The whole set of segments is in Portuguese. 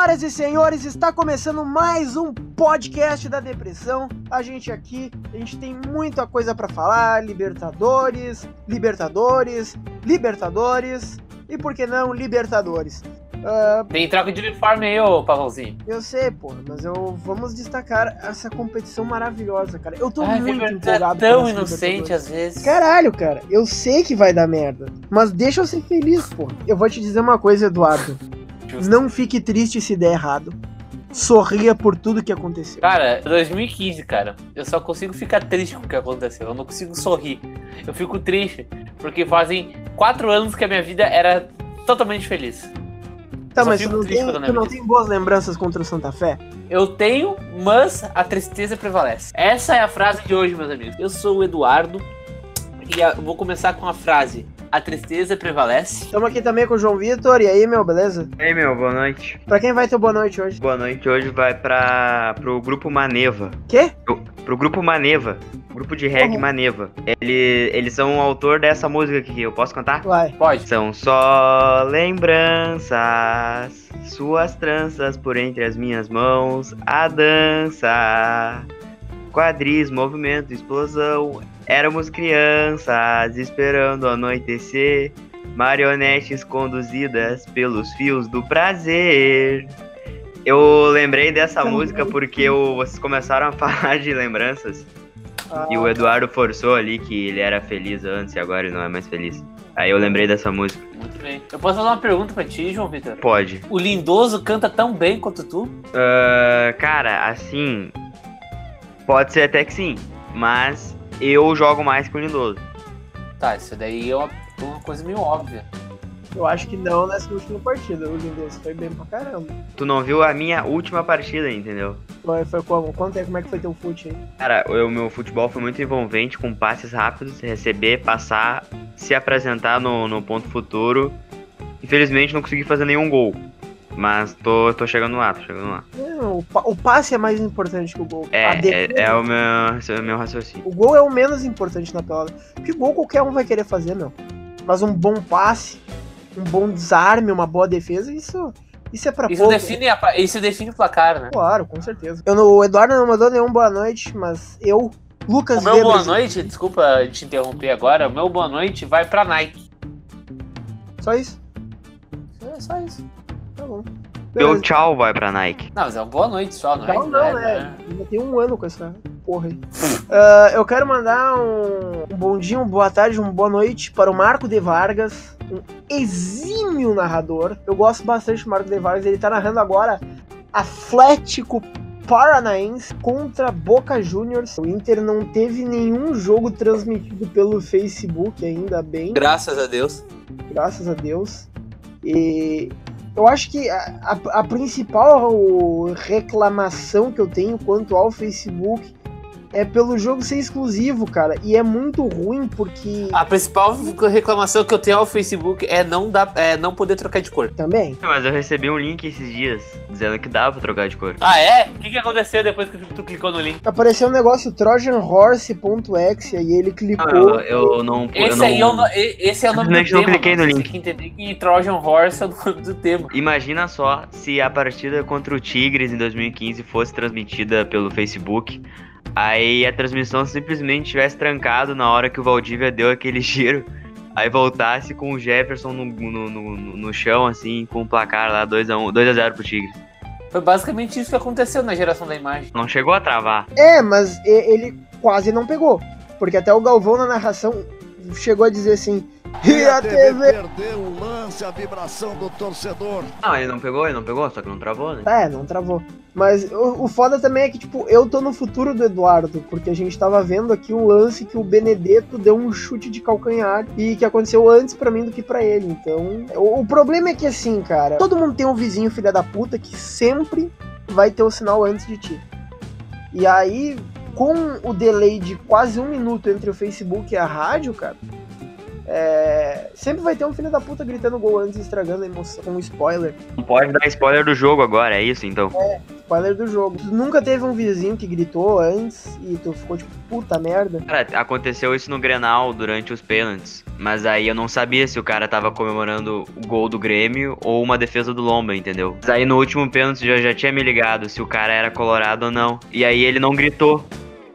Senhoras e senhores, está começando mais um podcast da depressão. A gente aqui, a gente tem muita coisa para falar, Libertadores, Libertadores, Libertadores e por que não Libertadores. Uh, tem troca de uniforme aí, ô Pavãozinho. Eu sei, porra, mas eu vamos destacar essa competição maravilhosa, cara. Eu tô Ai, muito empolgado. É tão inocente às vezes. Caralho, cara, eu sei que vai dar merda, mas deixa eu ser feliz, porra. Eu vou te dizer uma coisa, Eduardo. Não fique triste se der errado. Sorria por tudo que aconteceu. Cara, 2015, cara. Eu só consigo ficar triste com o que aconteceu. Eu não consigo sorrir. Eu fico triste porque fazem quatro anos que a minha vida era totalmente feliz. Tá, mas tu não, tem, tu não tem boas lembranças contra o Santa Fé? Eu tenho, mas a tristeza prevalece. Essa é a frase de hoje, meus amigos. Eu sou o Eduardo e vou começar com a frase: A tristeza prevalece. Estamos aqui também com o João Vitor. E aí, meu, beleza? E aí, meu, boa noite. Pra quem vai ter boa noite hoje? Boa noite hoje vai pra, pro grupo Maneva. Quê? Pro, pro grupo Maneva. Grupo de reggae uhum. Maneva. Ele, eles são o autor dessa música aqui. Eu posso cantar? Vai. Pode. São só lembranças, suas tranças por entre as minhas mãos, a dança, quadris, movimento, explosão. Éramos crianças esperando anoitecer, marionetes conduzidas pelos fios do prazer. Eu lembrei dessa música porque eu, vocês começaram a falar de lembranças. Ah, e o Eduardo forçou ali que ele era feliz antes e agora ele não é mais feliz. Aí eu lembrei dessa música. Muito bem. Eu posso fazer uma pergunta pra ti, João Vitor? Pode. O Lindoso canta tão bem quanto tu? Uh, cara, assim. Pode ser até que sim. Mas eu jogo mais que o Lindoso. Tá, isso daí é uma, uma coisa meio óbvia. Eu acho que não nessa última partida. O Lindoso foi bem pra caramba. Tu não viu a minha última partida, entendeu? Foi, foi como? Quanto é, como é que foi teu fute aí? Cara, o meu futebol foi muito envolvente, com passes rápidos, receber, passar, se apresentar no, no ponto futuro. Infelizmente não consegui fazer nenhum gol. Mas tô, tô chegando lá, tô chegando lá. Não, o, o passe é mais importante que o gol. É, é, é, o meu, é o meu raciocínio. O gol é o menos importante na pelada. Porque gol qualquer um vai querer fazer, meu. Mas um bom passe, um bom desarme, uma boa defesa, isso, isso é pra isso pouco. Define a, isso define o placar, né? Claro, com certeza. Eu, o Eduardo não mandou nenhum boa noite, mas eu, Lucas O meu Weber, boa noite, desculpa te interromper agora, o meu boa noite vai pra Nike. Só isso? É, só isso. Meu tchau vai pra Nike. Não, mas é uma boa noite só, não, é? Não, não, né? né? Ainda tem um ano com essa porra aí. uh, eu quero mandar um, um bom dia, uma boa tarde, uma boa noite para o Marco de Vargas, um exímio narrador. Eu gosto bastante do Marco de Vargas, ele tá narrando agora Atlético Paranaense contra Boca Juniors. O Inter não teve nenhum jogo transmitido pelo Facebook ainda bem. Graças a Deus. Graças a Deus. E eu acho que a, a, principal reclamação que eu tenho quanto ao Facebook é pelo jogo ser exclusivo, cara. E é muito ruim porque. A principal reclamação que eu tenho ao Facebook é não, dar, é não poder trocar de cor. Também. Mas eu recebi um link esses dias dizendo que dava pra trocar de cor. Ah, é? O que, que aconteceu depois que tu clicou no link? Apareceu um negócio trojanhorse.exe e ele clicou. Ah, eu, eu, não. Esse, eu não... aí é o, esse é o nome do tema. não cliquei no link. Tem que entender que Trojan Horse é o nome do tema. Imagina só se a partida contra o Tigres em 2015 fosse transmitida pelo Facebook. Aí a transmissão simplesmente tivesse trancado na hora que o Valdívia deu aquele giro. Aí voltasse com o Jefferson no, no, no, no chão, assim, com o placar lá 2x1, 2x0 pro Tigres. Foi basicamente isso que aconteceu na geração da imagem. Não chegou a travar. É, mas ele quase não pegou. Porque até o Galvão na narração chegou a dizer assim: e a TV perdeu o lance, a vibração do torcedor. Não, ele não pegou, ele não pegou, só que não travou, né? É, não travou. Mas o, o foda também é que, tipo, eu tô no futuro do Eduardo, porque a gente tava vendo aqui um lance que o Benedetto deu um chute de calcanhar e que aconteceu antes para mim do que para ele. Então, o, o problema é que, assim, cara, todo mundo tem um vizinho filha da puta que sempre vai ter o sinal antes de ti. E aí, com o delay de quase um minuto entre o Facebook e a rádio, cara, É, sempre vai ter um filho da puta gritando gol antes e estragando a emoção um spoiler. Não pode dar spoiler do jogo agora, é isso então? Spoiler do jogo. Tu nunca teve um vizinho que gritou antes e tu ficou tipo, puta merda. Cara, aconteceu isso no Grenal durante os pênaltis. Mas aí eu não sabia se o cara tava comemorando o gol do Grêmio ou uma defesa do Lomba, entendeu? Mas aí no último pênalti já, já tinha me ligado se o cara era colorado ou não. E aí ele não gritou.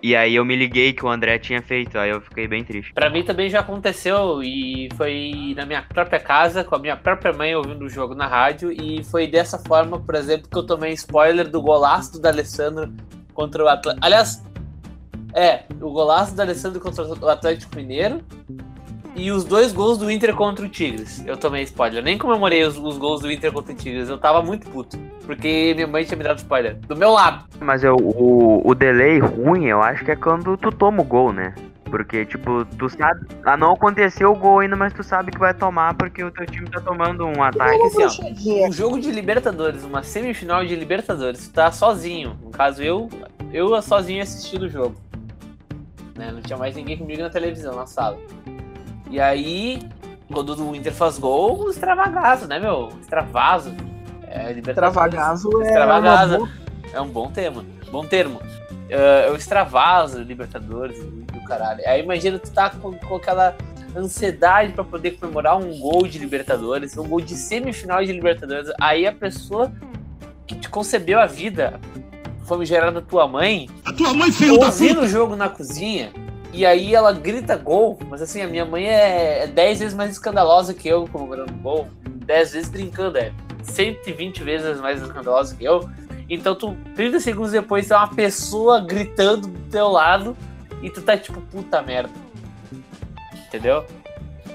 E aí eu me liguei que o André tinha feito, aí eu fiquei bem triste. Pra mim também já aconteceu e foi na minha própria casa, com a minha própria mãe ouvindo o jogo na rádio e foi dessa forma, por exemplo, que eu tomei spoiler do golaço do Alessandro contra o Atlético. Aliás, é, o golaço do Alessandro contra o Atlético Mineiro e os dois gols do Inter contra o Tigres. Eu tomei spoiler. Nem comemorei os, os gols do Inter contra o Tigres. Eu tava muito puto. Porque minha mãe tinha me dado spoiler. Do meu lado. Mas eu, o, o delay ruim, eu acho que é quando tu toma o gol, né? Porque, tipo, tu sabe. Ah, não aconteceu o gol ainda, mas tu sabe que vai tomar porque o teu time tá tomando um ataque. assim, ó. Um jogo de Libertadores, uma semifinal de Libertadores, tu tá sozinho. No caso, eu, eu sozinho assistindo o jogo. Né? Não tinha mais ninguém comigo na televisão, na sala. E aí, quando o Inter faz gol, extravagazo, né, meu? Extravaso. É, Libertadores. Extravagazo é boa- É um bom tema. Bom termo. É, eu extravaso Libertadores e o caralho. Aí imagina tu tá com, com aquela ansiedade pra poder comemorar um gol de Libertadores, um gol de semifinal de Libertadores. Aí a pessoa que te concebeu a vida, famigerada tua mãe, A tua mãe, filho da ouvindo puta! o jogo na cozinha, e aí ela grita gol, mas assim, a minha mãe é, é 10 vezes mais escandalosa que eu comemorando gol, 10 vezes brincando, é 120 vezes mais escandalosa que eu. Então tu, 30 segundos depois, tem uma pessoa gritando do teu lado e tu tá tipo, puta merda. Entendeu?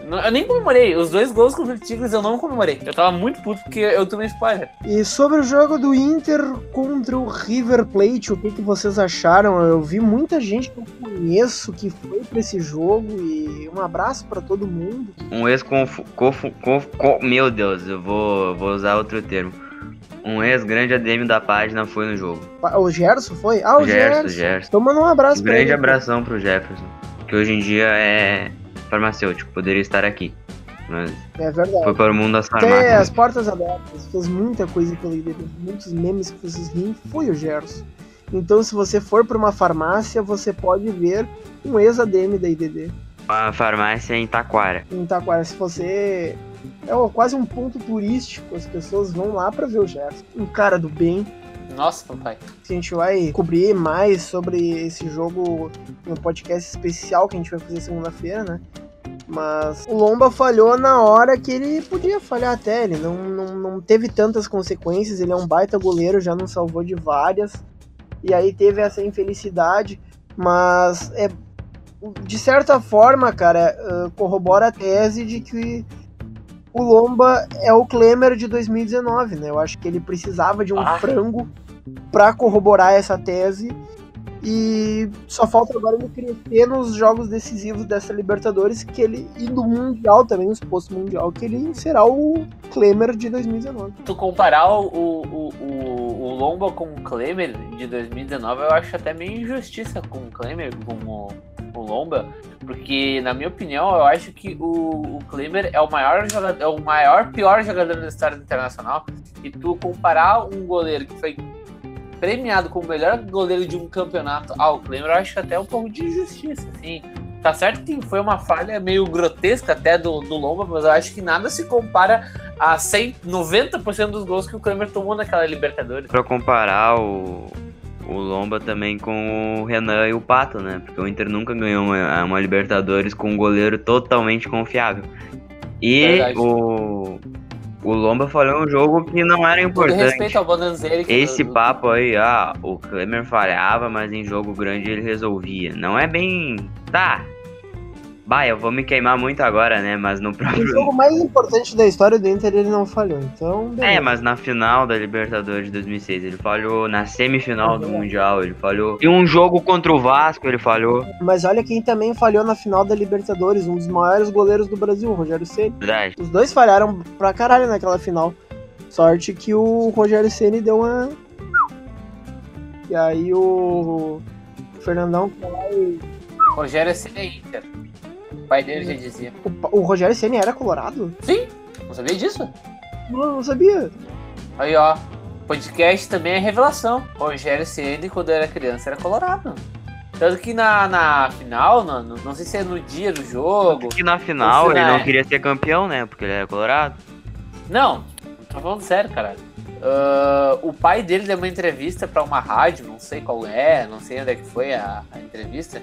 Não- Eu nem comemorei. Os dois gols contra o Tigres eu não comemorei. Eu tava muito puto porque eu tomei spoiler. E sobre o jogo do Inter contra o River Plate, o que, que vocês acharam? Eu vi muita gente que eu conheço que foi pra esse jogo e um abraço pra todo mundo. Um ex confu, confu, confu, con- Meu Deus, eu vou, vou usar outro termo. Um ex-grande ADM da página foi no jogo. O Gerson foi? Ah, o Gerson, Gerson. Gerson. Então manda um abraço Um pra grande ele. abração pro Jefferson. Que hoje em dia é farmacêutico, poderia estar aqui. Mas É verdade. foi para o mundo das Tem farmácias. as portas abertas, fez muita coisa pelo IDD, muitos memes que vocês riem, foi o Gerson. Então, se você for pra uma farmácia, você pode ver um ex-ADM da IDD. A farmácia em Taquara. em Taquara. Se você. É quase um ponto turístico, as pessoas vão lá pra ver o Gerson. Um cara do bem. Nossa, papai. A gente vai cobrir mais sobre esse jogo no podcast especial que a gente vai fazer segunda-feira, né? Mas o Lomba falhou na hora que ele podia falhar até. Ele não, não, não teve tantas consequências. Ele é um baita goleiro, já nos salvou de várias. E aí teve essa infelicidade. Mas é de certa forma, cara, uh, corrobora a tese de que o Lomba é o Klemer de 2019, né? Eu acho que ele precisava de um Ah. frango pra corroborar essa tese. E só falta agora ele crescer nos jogos decisivos dessa Libertadores, que ele e do Mundial também, nos postos Mundial, que ele será o Klemer de 2019. tu comparar o, o, o, o Lomba com o Klemer de 2019, eu acho até meio injustiça com o Klemer, com o, o Lomba, porque, na minha opinião, eu acho que o, o Klemer é o maior jogador, é o maior, pior jogador da história internacional, e tu comparar um goleiro que foi premiado como o melhor goleiro de um campeonato ao Klemer, eu acho até um pouco de injustiça, assim. Tá certo que foi uma falha meio grotesca até do, do Lomba, mas eu acho que nada se compara a 100, 90% dos gols que o Klemer tomou naquela Libertadores. Pra comparar o, o Lomba também com o Renan e o Pato, né? Porque o Inter nunca ganhou uma, uma Libertadores com um goleiro totalmente confiável. E Verdade. o, o Lomba falhou um jogo que não era importante. respeito ao que- Esse papo aí, ah, o Klemer falhava, mas em jogo grande ele resolvia. Não é bem. Tá. Bah, eu vou me queimar muito agora, né? Mas no O próprio. jogo mais importante da história do Inter ele não falhou, então. beleza. É, mas na final da Libertadores de 2006 ele falhou, na semifinal do Uhum. Mundial ele falhou, e um jogo contra o Vasco ele falhou, Mas olha quem também falhou na final da Libertadores, um dos maiores goleiros do Brasil, o Rogério Ceni. verdade. Os dois falharam pra caralho naquela final. Sorte que o Rogério Ceni deu uma. E aí o Fernandão foi lá e. Rogério Ceni é Inter. Pai dele já dizia. O, o Rogério Ceni era colorado? Sim, não sabia disso? Não, não sabia. Aí, ó. Podcast também é revelação. Rogério Ceni, quando era criança, era colorado. Tanto que na, na final, no- não sei se é no dia do jogo. Que na final ele não não queria ser campeão, né? Porque ele era colorado. Não, tô falando sério, caralho. Ah, o pai dele deu uma entrevista pra uma rádio, não sei qual é, não sei onde é que foi a, a entrevista,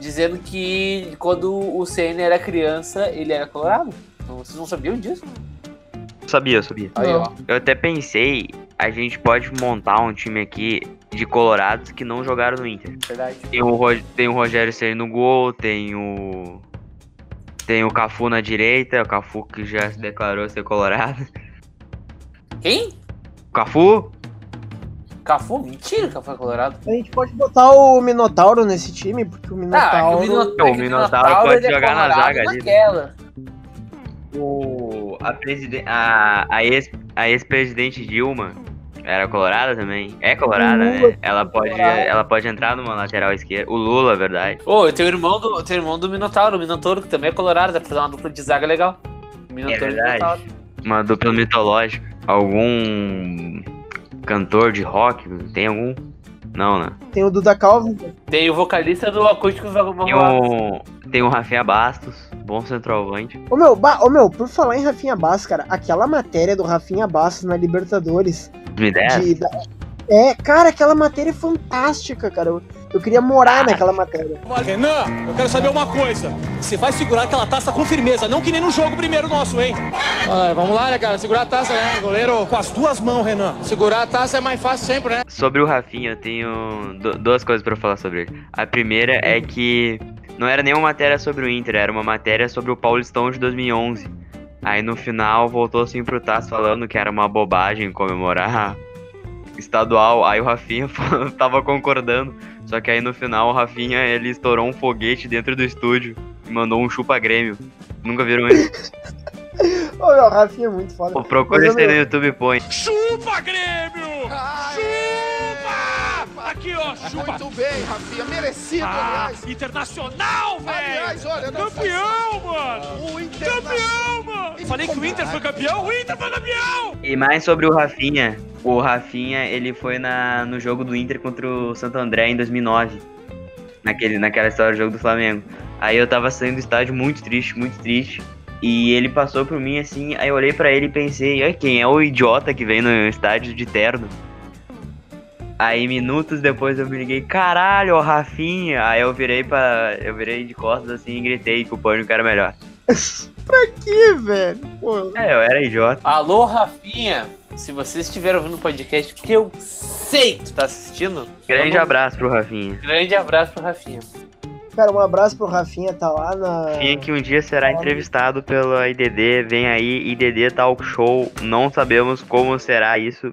dizendo que quando o CN era criança, ele era colorado. Vocês não sabiam disso? Sabia, sabia. Aí, ó. Eu até pensei, a gente pode montar um time aqui de colorados que não jogaram no Inter. Verdade. Tem o, Ro- tem o Rogério Ceni no gol, tem o. Tem o Cafu na direita, o Cafu que já se declarou ser colorado. Quem? O Cafu? Cafu? Mentira que Cafu é colorado. A gente pode botar o Minotauro nesse time, porque o Ah, é que Minotauro. o Minotauro, o é Minotauro pode ele é jogar na colorado zaga ali, né? naquela. O, a, presiden- a, a, ex, a ex-presidente Dilma era colorada também. É colorada, né? Ela pode, colorado. ela pode entrar numa lateral esquerda. O Lula, verdade. Ô, eu tenho o irmão do, tenho o irmão do Minotauro, o Minotauro, que também é colorado, dá pra fazer uma dupla de zaga legal. Minotauro É verdade. Minotauro. Uma dupla mitológica. Algum cantor de rock? Tem algum? Não, né? Tem o Duda Calvin. Tem o vocalista do Acústicos Tem o, tem o Rafinha Bastos, bom centroavante. Ô meu, ba- ô meu, por falar em Rafinha Bastos, cara, aquela matéria do Rafinha Bastos na Libertadores. 2010? de- da- é, cara, aquela matéria é fantástica, cara. Eu, eu queria morar naquela matéria. Renan, eu quero saber uma coisa. Você vai segurar aquela taça com firmeza, não que nem no jogo primeiro nosso, hein? Ah, vamos lá, né, cara? Segurar a taça, né? Goleiro, Com as duas mãos, Renan. segurar a taça é mais fácil sempre, né? Sobre o Rafinha, eu tenho du- duas coisas pra falar sobre ele. A primeira é que não era nenhuma matéria sobre o Inter, era uma matéria sobre o Paulistão de 2011. Aí no final voltou assim pro Tass falando que era uma bobagem comemorar estadual. Aí o Rafinha tava concordando. Só que aí no final o Rafinha ele estourou um foguete dentro do estúdio e mandou um chupa Grêmio. Nunca viram isso? Ô meu, o Rafinha é muito foda. Pô, Procura isso aí no YouTube põe. Chupa, Grêmio! Chupa! Aqui, ó, chupa! Muito bem, Rafinha, merecido, Ah, aliás. internacional, Aliás, velho! olha, não Campeão, mano! O Internacional. Campeão, mano! Falei que o Inter foi campeão, o Inter foi campeão! E mais sobre o Rafinha. O Rafinha, ele foi na, no jogo do Inter contra o Santo André em 2009. Naquele, naquela história do jogo do Flamengo. Aí eu tava saindo do estádio muito triste, muito triste. E ele passou por mim assim, aí eu olhei pra ele e pensei, "Ai, quem é o idiota que vem no estádio de terno? Aí minutos depois eu me liguei, caralho, o Rafinha. Aí eu virei para Eu virei de costas assim e gritei que o pânico era melhor. Que, velho? Pô, É, eu era idiota. Alô, Rafinha. Se vocês estiverem ouvindo o podcast, que eu sei que tu tá assistindo. Grande vamos- abraço pro Rafinha. Grande abraço pro Rafinha. cara, um abraço pro Rafinha, tá lá na. Rafinha que um dia será entrevistado pela IDD. Vem aí, IDD Talk Show. Não sabemos como será isso.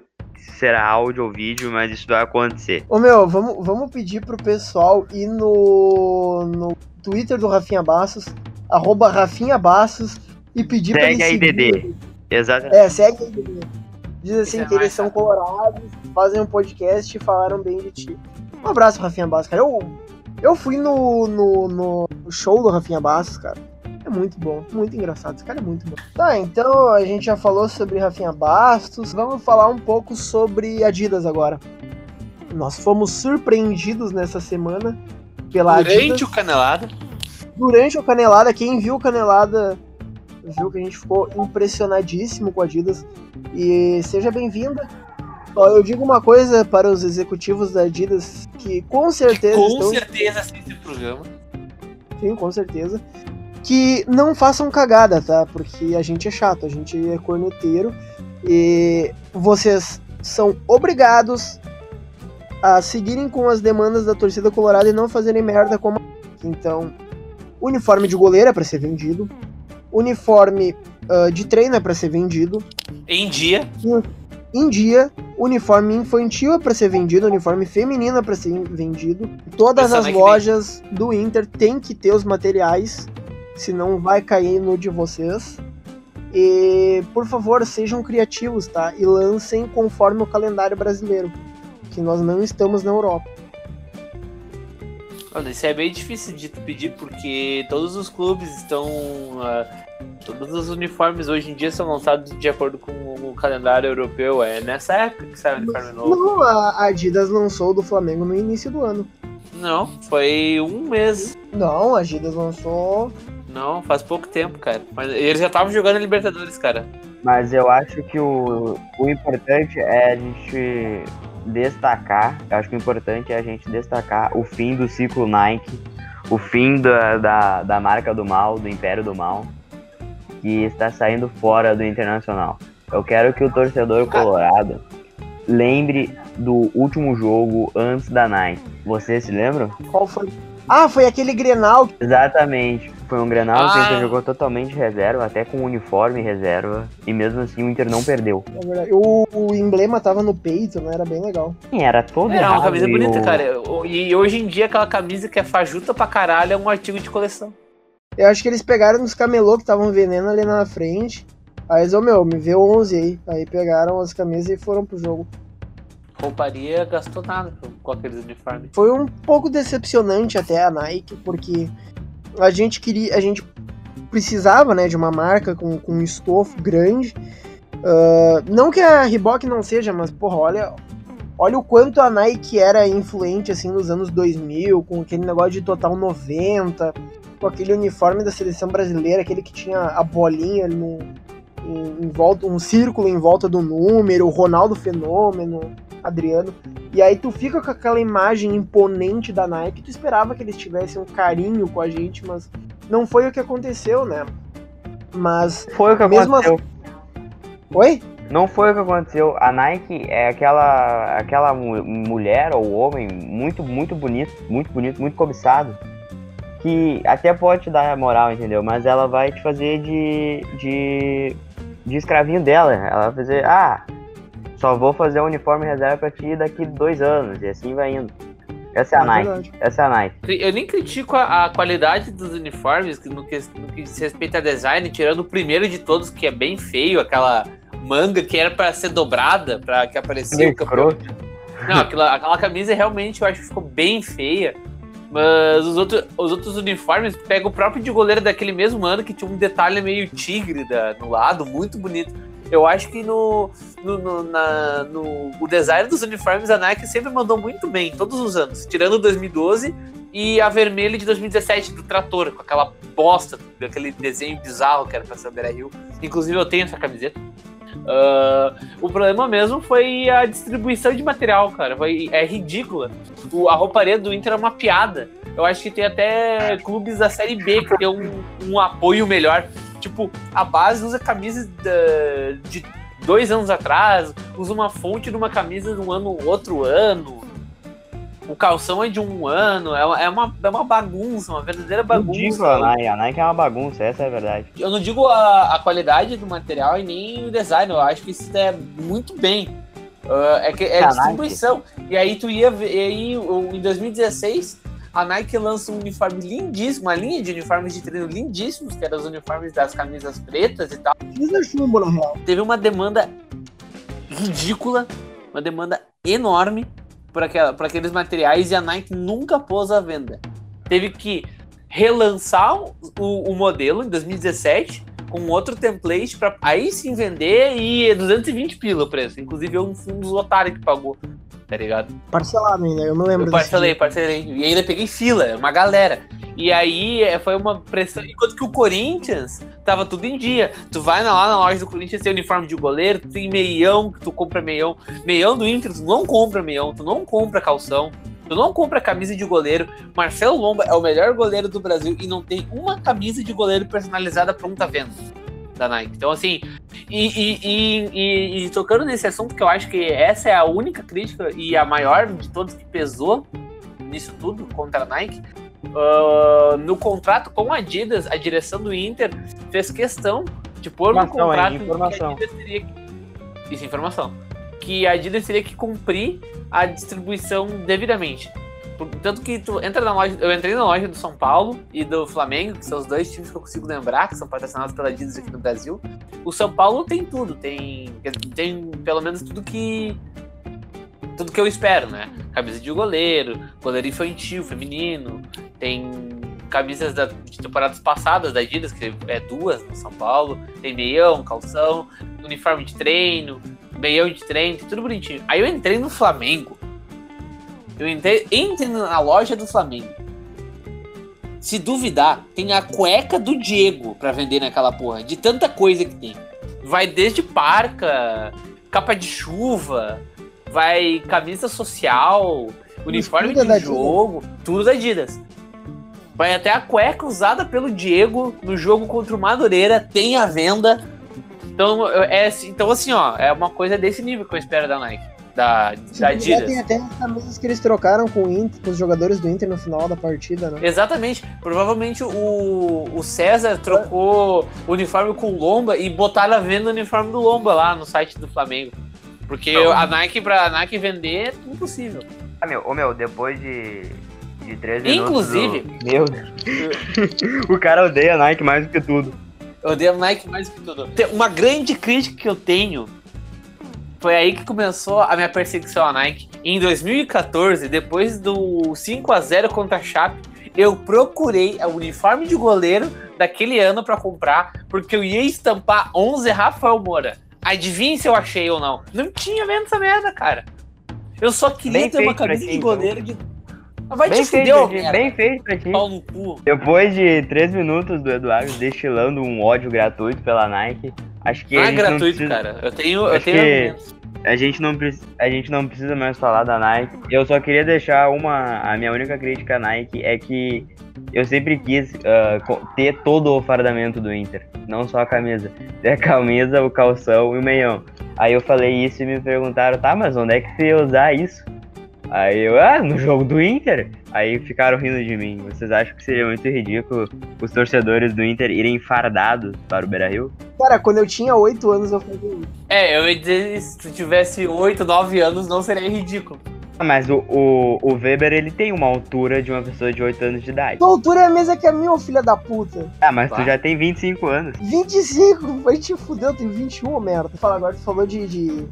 Se será áudio ou vídeo, mas isso vai acontecer. Ô meu, vamos, vamos pedir pro pessoal ir no, no Twitter do Rafinha Bastos, arroba Rafinha Bastos, e pedir pra Segue ele a seguir. IDD. Exatamente. É, segue a IDD. Diz assim Isso é que eles são colorados, fazem um podcast e falaram bem de ti. Um abraço, Rafinha Bastos, cara. Eu, eu fui no, no, no show do Rafinha Bastos, cara. É muito bom, muito engraçado. Esse cara é muito bom. Tá, então a gente já falou sobre Rafinha Bastos. Vamos falar um pouco sobre Adidas agora. Nós fomos surpreendidos nessa semana pela Adidas. Durante o canelado. Durante o Canelada, quem viu o Canelada viu que a gente ficou impressionadíssimo com a Adidas. E seja bem-vinda. Eu digo uma coisa para os executivos da Adidas que com certeza Com estão certeza assiste o programa. Sim, com certeza. Que não façam cagada, tá? Porque a gente é chato, a gente é corneteiro. E vocês são obrigados a seguirem com as demandas da torcida colorada e não fazerem merda como. a- Então, uniforme de goleiro é pra ser vendido. Uniforme ah, de treino é pra ser vendido. Em dia. Em dia, uniforme infantil é pra ser vendido, uniforme feminino é pra ser vendido. Todas as lojas do Inter tem que ter os materiais, senão vai cair no de vocês. E, por favor, sejam criativos, tá? E lancem conforme o calendário brasileiro, que nós não estamos na Europa. Olha, isso é bem difícil de pedir porque todos os clubes estão. ah, todos os uniformes hoje em dia são lançados de acordo com o calendário europeu. É nessa época que sai o uniforme novo. Não, a Adidas lançou do Flamengo no início do ano. Não, foi um mês. Não, a Adidas lançou. Não, faz pouco tempo, cara. Mas eles já estavam jogando a Libertadores, cara. Mas eu acho que o, o importante é a gente destacar. Eu acho que o importante é a gente destacar o fim do ciclo Nike, o fim da, da, da marca do mal, do Império do Mal, que está saindo fora do internacional. Eu quero que o torcedor colorado lembre do último jogo antes da Nike. Vocês se lembram? Qual foi? Ah, foi aquele Grenal. Exatamente. Foi um Grenal que o Ah. Inter jogou totalmente reserva, até com uniforme reserva, e mesmo assim o Inter não perdeu. na verdade. O, o emblema tava no peito, né? Era bem legal. Sim, era todo Era uma camisa bonita, o- cara. E hoje em dia aquela camisa que é fajuta pra caralho é um artigo de coleção. Eu acho que eles pegaram nos camelô que estavam vendendo ali na frente. Aí eles, ô meu, me vê 11 aí. Aí pegaram as camisas e foram pro jogo. Rouparia gastou nada com aqueles uniformes. Foi um pouco decepcionante até a Nike, porque a gente queria. A gente precisava, né, de uma marca com, com um estofo grande. Ah, não que a Reebok não seja, mas, porra, olha. Olha o quanto a Nike era influente, assim, nos anos 2000, com aquele negócio de Total 90, com aquele uniforme da seleção brasileira, aquele que tinha a bolinha no, em, em volta, um círculo em volta do número, o Ronaldo Fenômeno, Adriano. E aí tu fica com aquela imagem imponente da Nike, tu esperava que eles tivessem um carinho com a gente, mas não foi o que aconteceu, né? Mas. Foi o que aconteceu. Oi? Não foi o que aconteceu. A Nike é aquela aquela mu- mulher ou homem muito muito bonito, muito bonito, muito cobiçado, que até pode te dar moral, entendeu? Mas ela vai te fazer de de, de escravinho dela. Ela vai fazer, ah, só vou fazer o uniforme reserva pra ti daqui dois anos e assim vai indo. Essa é a É Nike. verdade. Essa é a Nike. Eu nem critico a, a qualidade dos uniformes que no, que no que diz respeito a design, tirando o primeiro de todos, que é bem feio, aquela manga que era pra ser dobrada, pra que aparecia Meio o campeão. Não, aquela, aquela camisa realmente eu acho que ficou bem feia. Mas os outros, os outros uniformes, pega o próprio de goleiro daquele mesmo ano, que tinha um detalhe meio tigre da, no lado, muito bonito. Eu acho que no, no, no, na- no- o design dos uniformes a Nike sempre mandou muito bem, todos os anos. Tirando 2012 e a vermelha de 2017 do Trator, com aquela bosta, aquele desenho bizarro que era pra ser o Beira Rio. Inclusive eu tenho essa camiseta. Ah, o problema mesmo foi a distribuição de material, cara. Foi, é ridícula. O- a rouparia do Inter é uma piada. Eu acho que tem até clubes da Série B que tem um, um apoio melhor. Tipo, a base usa camisas de dois anos atrás, usa uma fonte de uma camisa de um ano outro ano. O calção é de um ano, é uma, é uma, é bagunça, uma verdadeira bagunça. Ridículo a Nike. A Nike é uma bagunça, essa é a verdade. Eu não digo a, a qualidade do material e nem o design, eu acho que isso é muito bem. Ah, é que é A distribuição. E aí tu ia ver, e aí em 2016, a Nike lança um uniforme lindíssimo, uma linha de uniformes de treino lindíssimos, que eram os uniformes das camisas pretas e tal. Fiz chumbo, na real. Teve uma demanda ridícula, uma demanda enorme por, aquela, por aqueles materiais e a Nike nunca pôs à venda. Teve que relançar o, o modelo em 2017 com outro template para aí sim vender e é 220 pila o preço. Inclusive eu fui um dos otários que pagou, tá ligado? Parcelado ainda, eu me lembro Eu parcelei, parcelei. E ainda peguei fila, uma galera. E aí é, foi uma pressão. Enquanto que o Corinthians tava tudo em dia. Tu vai lá na loja do Corinthians, tem uniforme de goleiro, tu tem meião, que tu compra meião. Meião do Inter, tu não compra meião, tu não compra calção. Tu não compra camisa de goleiro. Marcelo Lomba é o melhor goleiro do Brasil e não tem uma camisa de goleiro personalizada pronta à venda da Nike. Então, assim, e, e- e- e- tocando nesse assunto, que eu acho que essa é a única crítica e a maior de todos que pesou nisso tudo contra a Nike. ah, no contrato com a Adidas, a direção do Inter fez questão de pôr no Informação, contrato que Informação. a Adidas teria que. Isso, é informação. Que a Adidas teria que cumprir a distribuição devidamente. Tanto que tu entra na loja. Eu entrei na loja do São Paulo e do Flamengo, que são os dois times que eu consigo lembrar, que são patrocinados pela Adidas aqui no Brasil. O São Paulo tem tudo, tem, tem pelo menos tudo que tudo que eu espero, né? Camisa de goleiro, goleiro infantil, feminino, tem camisas da, de temporadas passadas da Adidas, que é duas no São Paulo, tem meião, calção, uniforme de treino, meião de treino, tudo bonitinho. Aí eu entrei no Flamengo. Eu entrei, entrei na loja do Flamengo. Se duvidar, tem a cueca do Diego pra vender naquela porra, de tanta coisa que tem. Vai desde parca, capa de chuva, vai camisa social, uniforme tudo é de jogo, tudo da Adidas. Vai até a cueca usada pelo Diego no jogo contra o Madureira, tem a venda. Então, eu- é, assim- então assim, ó, é uma coisa desse nível que eu espero da Nike, da, da Adidas. tem até as camisas que eles trocaram com, o Inter, com os jogadores do Inter no final da partida, né? Exatamente. Provavelmente o, o César trocou o uniforme com o Lomba e botaram a venda o uniforme do Lomba lá no site do Flamengo. Porque a Nike, pra Nike vender, é impossível. Ah, meu, ô, meu, depois de, de três minutos... Inclusive- do- Meu Deus. o cara odeia a Nike mais do que tudo. Eu odeio a Nike mais que tudo. Uma grande crítica que eu tenho foi aí que começou a minha perseguição à Nike. Em 2014, depois do 5 a 0 contra a Chape, eu procurei o uniforme de goleiro daquele ano pra comprar, porque eu ia estampar 11 Rafael Moura. Adivinha se eu achei ou não? Não tinha vendo essa merda, cara. Eu só queria Bem ter uma camisa de então. goleiro de. Vai bem te feito, merda. bem feito pra ti. Pau no cu. Depois de três minutos do Eduardo destilando um ódio gratuito pela Nike, acho que Não a é gente gratuito, precisa, cara. Eu tenho, eu Acho tenho que- argumentos. A gente, não, a gente não precisa mais falar da Nike. Eu só queria deixar uma. A minha única crítica à Nike é que eu sempre quis co- ter todo o fardamento do Inter. Não só a camisa. Ter a camisa, o calção e o meião. Aí eu falei isso e me perguntaram, tá, mas onde é que você ia usar isso? Aí eu, ah, no jogo do Inter. Aí ficaram rindo de mim. Vocês acham que seria muito ridículo os torcedores do Inter irem fardados para o Beira Rio? Cara, quando eu tinha 8 anos eu fazia isso. É, eu ia dizer, se tu tivesse 8, 9 anos, não seria ridículo. Ah, Mas o, o, o Weber, ele tem uma altura de uma pessoa de 8 anos de idade. Tua altura é a mesma que a minha, ô filha da puta. Ah, mas tu já tem 25 anos. 25, vai te fuder, eu tenho 21, ô merda. Fala agora, tu falou de, de,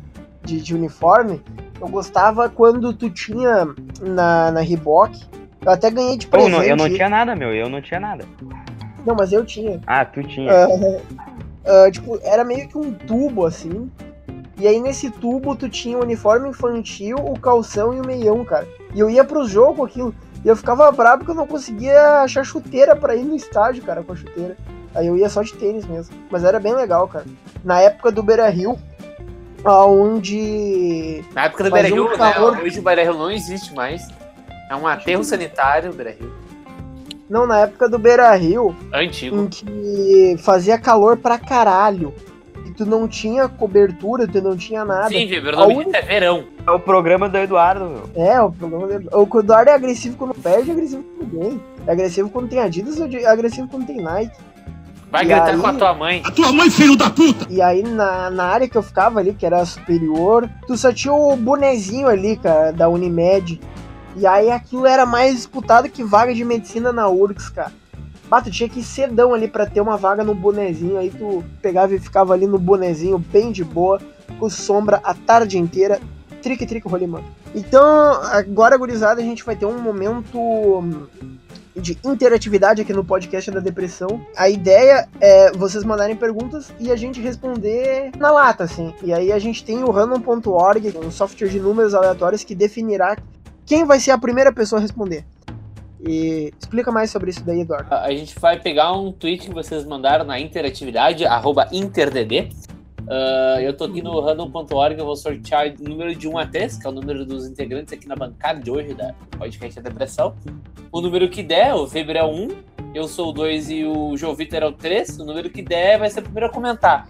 de, de uniforme. Eu gostava quando tu tinha na, na Reebok. Eu até ganhei de Pô, presente. não, eu não tinha nada, meu. Eu não tinha nada. Não, mas eu tinha. Ah, tu tinha. Ah, tipo, era meio que um tubo, assim. E aí nesse tubo tu tinha o uniforme infantil, o calção e o meião, cara. E eu ia pro jogo com aquilo. E eu ficava bravo porque eu não conseguia achar chuteira pra ir no estádio, cara, com a chuteira. Aí eu ia só de tênis mesmo. Mas era bem legal, cara. Na época do Beira Rio, onde. Na época do Beira Rio, um né? calor. Hoje o Beira Rio não existe mais. É um aterro sanitário, o Beira Rio. Não, na época do Beira Rio, Antigo. em que fazia calor pra caralho. E tu não tinha cobertura, tu não tinha nada. Sim, Weber, o única- é verão. É o programa do Eduardo, meu. É, o problema dele. O Eduardo é agressivo quando perde, é agressivo quando ganha. É agressivo quando tem Adidas, é agressivo quando tem Nike. Vai E gritar aí- com a tua mãe. A tua mãe, filho da puta! E aí na, na área que eu ficava ali, que era a superior, tu só tinha o bonezinho ali, cara, da Unimed. E aí aquilo era mais disputado que vaga de medicina na URGS, cara. Bah, tu tinha que ir cedão ali pra ter uma vaga no bonezinho, aí tu pegava e ficava ali no bonezinho, bem de boa, com sombra a tarde inteira, trique trique rolimã. Então, agora, gurizada, a gente vai ter um momento de interatividade aqui no podcast da depressão. A ideia é vocês mandarem perguntas e a gente responder na lata, assim. E aí a gente tem o random.org, um software de números aleatórios que definirá quem vai ser a primeira pessoa a responder. E explica mais sobre isso daí, Eduardo. A gente vai pegar um tweet que vocês mandaram na interatividade, arroba interdd. Ah, eu tô aqui no random.org, eu vou sortear o número de 1 a 3, que é o número dos integrantes aqui na bancada de hoje da podcast da Depressão. O número que der, o Weber é o 1, eu sou o 2 e o João Vitor é o 3. O número que der vai ser o primeiro a comentar.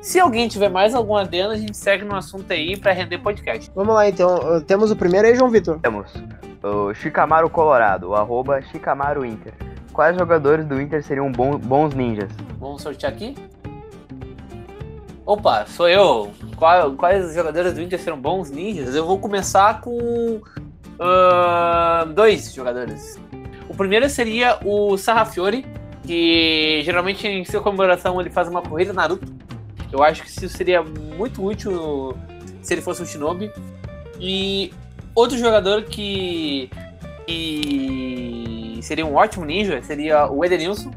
Se alguém tiver mais algum adendo, a gente segue no assunto aí pra render podcast. Vamos lá, então. Uh, Temos o primeiro aí, João Vitor. Temos o Chicamaro Colorado, o arroba Chicamaro Inter. Quais jogadores do Inter seriam bons ninjas? Vamos sortear aqui? Opa, sou eu. Quais jogadores do Inter serão bons ninjas? Eu vou começar com ahn, dois jogadores. O primeiro seria o Sarrafiore, que geralmente em sua comemoração ele faz uma corrida Naruto. Eu acho que isso seria muito útil se ele fosse um Shinobi. E outro jogador que, que seria um ótimo ninja seria o Edenilson,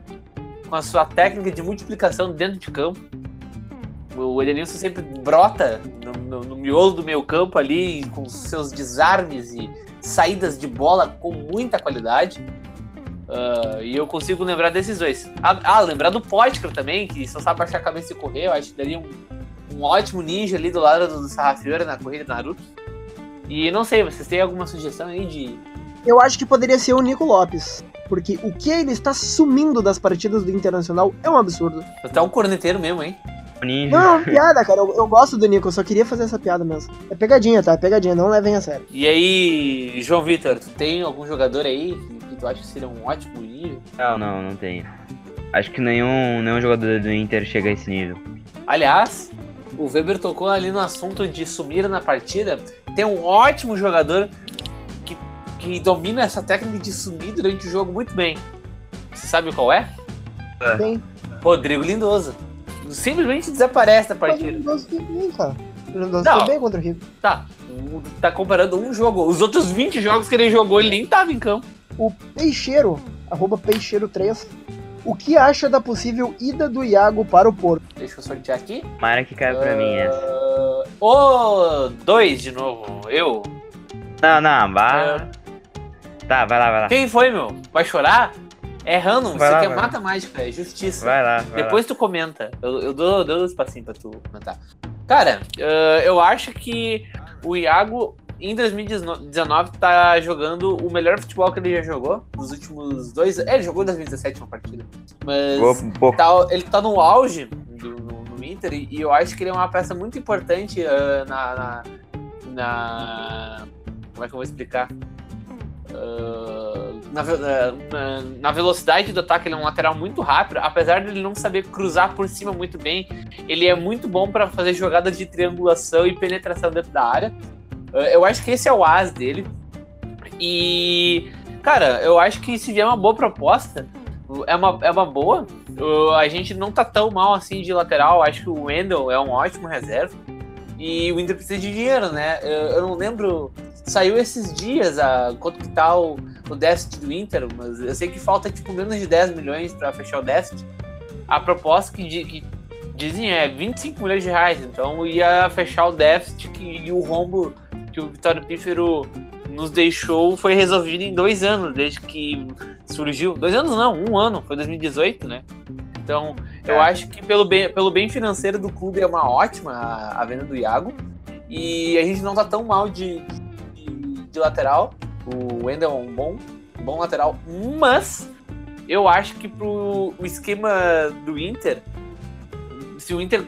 com a sua técnica de multiplicação dentro de campo. O Edenilson sempre brota no, no, no miolo do meio campo ali, com seus desarmes e saídas de bola com muita qualidade. Uh, e eu consigo lembrar desses dois. Ah, ah lembrar do Potker também, que só sabe baixar a cabeça e correr. Eu acho que daria um, um ótimo ninja ali do lado do Sarrafiora na corrida do Naruto. E não sei, vocês têm alguma sugestão aí de. Eu acho que poderia ser o Nico Lopes. Porque o que ele está sumindo das partidas do Internacional é um absurdo. Você é um corneteiro mesmo, hein? Ninja. Não, é uma piada, cara. Eu, eu gosto do Nico, eu só queria fazer essa piada mesmo. É pegadinha, tá? É pegadinha, não levem a sério. E aí, João Vitor, tu tem algum jogador aí que, que tu acha que seria um ótimo nível? Não, não, não tenho. Acho que nenhum, nenhum jogador do Inter chega a esse nível. Aliás, o Weber tocou ali no assunto de sumir na partida. Tem um ótimo jogador que, que domina essa técnica de sumir durante o jogo muito bem. Você sabe qual é? Tem. Rodrigo Lindoso. Simplesmente desaparece da Mas o partida. Bem, cara. O Lindoso Não. foi bem contra o Rico. Tá, tá comparando um jogo. Os outros 20 jogos que ele jogou, ele nem tava em campo. O Peixeiro, arroba Peixeiro3, o que acha da possível ida do Iago para o Porto? Deixa eu sortear aqui. Tomara que caia pra mim essa. Ah, Ô, dois de novo. Eu. Não, não, vá. Ah, Tá, vai lá, vai lá. Quem foi, meu? Vai chorar? É random, Vai isso lá, aqui é lá. mata mágica, é justiça. Vai lá. Vai Depois tu comenta. Eu, eu dou, dou um espacinho pra tu comentar. Cara, ah, eu acho que o Iago, em 2019, tá jogando o melhor futebol que ele já jogou nos últimos dois anos. É, ele jogou em 2017 uma partida. Mas lá. Pouco. tá- ele tá no auge do- no, no Inter e, eu acho que ele é uma peça muito importante ah, na, na, na- Como é que eu vou explicar? Ah, ah, na- na velocidade do ataque, ele é um lateral muito rápido, apesar de ele não saber cruzar por cima muito bem, ele é muito bom para fazer jogadas de triangulação e penetração dentro da área. Ah, eu acho que esse é o as dele. E, cara, eu acho que se vier uma boa proposta, é uma, é uma boa. A gente não tá tão mal assim de lateral. Acho que o Wendel é um ótimo reserva. E o Inter precisa de dinheiro, né? Eu, eu não lembro. Saiu esses dias a, quanto que tá o déficit do Inter, mas eu sei que falta tipo menos de 10 milhões para fechar o déficit. A proposta que, que dizem é 25 milhões de reais, então ia fechar o déficit que, e o rombo que o Vitório Pífero nos deixou foi resolvido em dois anos, desde que surgiu. Dois anos não, um ano, foi 2018, né? Então, eu É. acho que pelo bem, pelo bem financeiro do clube é uma ótima a, a venda do Iago. E a gente não tá tão mal de, de, de lateral. O Wendel é um bom, bom lateral, mas eu acho que pro o esquema do Inter, se o Inter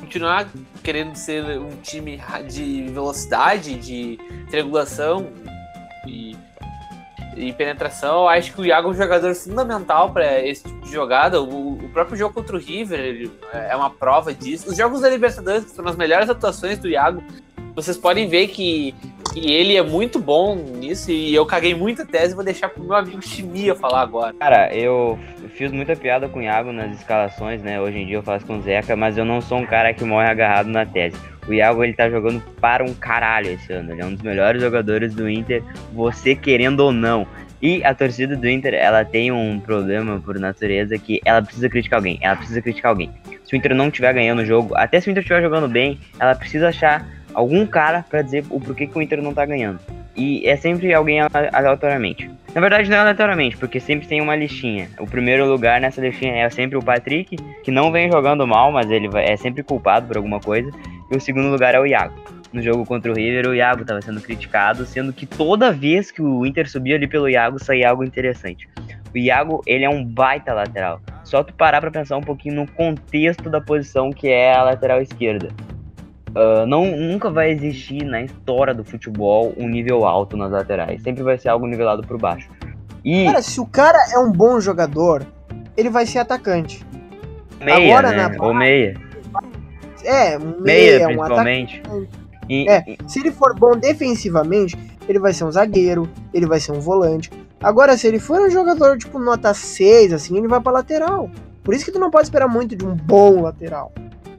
continuar querendo ser um time de velocidade, de triangulação e, e penetração, eu acho que o Iago é um jogador fundamental para esse tipo de jogada. O, o próprio jogo contra o River é uma prova disso. Os jogos da Libertadores, que são as melhores atuações do Iago, vocês podem ver que, que ele é muito bom nisso e eu caguei muita tese e vou deixar pro meu amigo Chimia falar agora. Cara, eu fiz muita piada com o Iago nas escalações, né? Hoje em dia eu faço com o Zeca, mas eu não sou um cara que morre agarrado na tese. O Iago, ele tá jogando para um caralho esse ano. Ele é um dos melhores jogadores do Inter, você querendo ou não. E a torcida do Inter, ela tem um problema por natureza que ela precisa criticar alguém. Ela precisa criticar alguém. Se o Inter não estiver ganhando o jogo, até se o Inter estiver jogando bem, ela precisa achar algum cara pra dizer o porquê que o Inter não tá ganhando. E é sempre alguém ale- aleatoriamente. Na verdade, não é aleatoriamente, porque sempre tem uma listinha. O primeiro lugar nessa listinha é sempre o Patrick, que não vem jogando mal, mas ele é sempre culpado por alguma coisa. E o segundo lugar é o Iago. No jogo contra o River, o Iago estava sendo criticado, sendo que toda vez que o Inter subia ali pelo Iago, saía algo interessante. O Iago, ele é um baita lateral. Só tu parar pra pensar um pouquinho no contexto da posição que é a lateral esquerda. Ah, não, nunca vai existir na história do futebol um nível alto nas laterais. Sempre vai ser algo nivelado por baixo. E Cara, se o cara é um bom jogador, ele vai ser atacante. meia, agora né? na- Ou meia. É, um Meia, meia, um principalmente. E, É. Se ele for bom defensivamente, ele vai ser um zagueiro, ele vai ser um volante. Agora, se ele for um jogador tipo nota 6, assim, ele vai pra lateral. Por isso que tu não pode esperar muito de um bom lateral.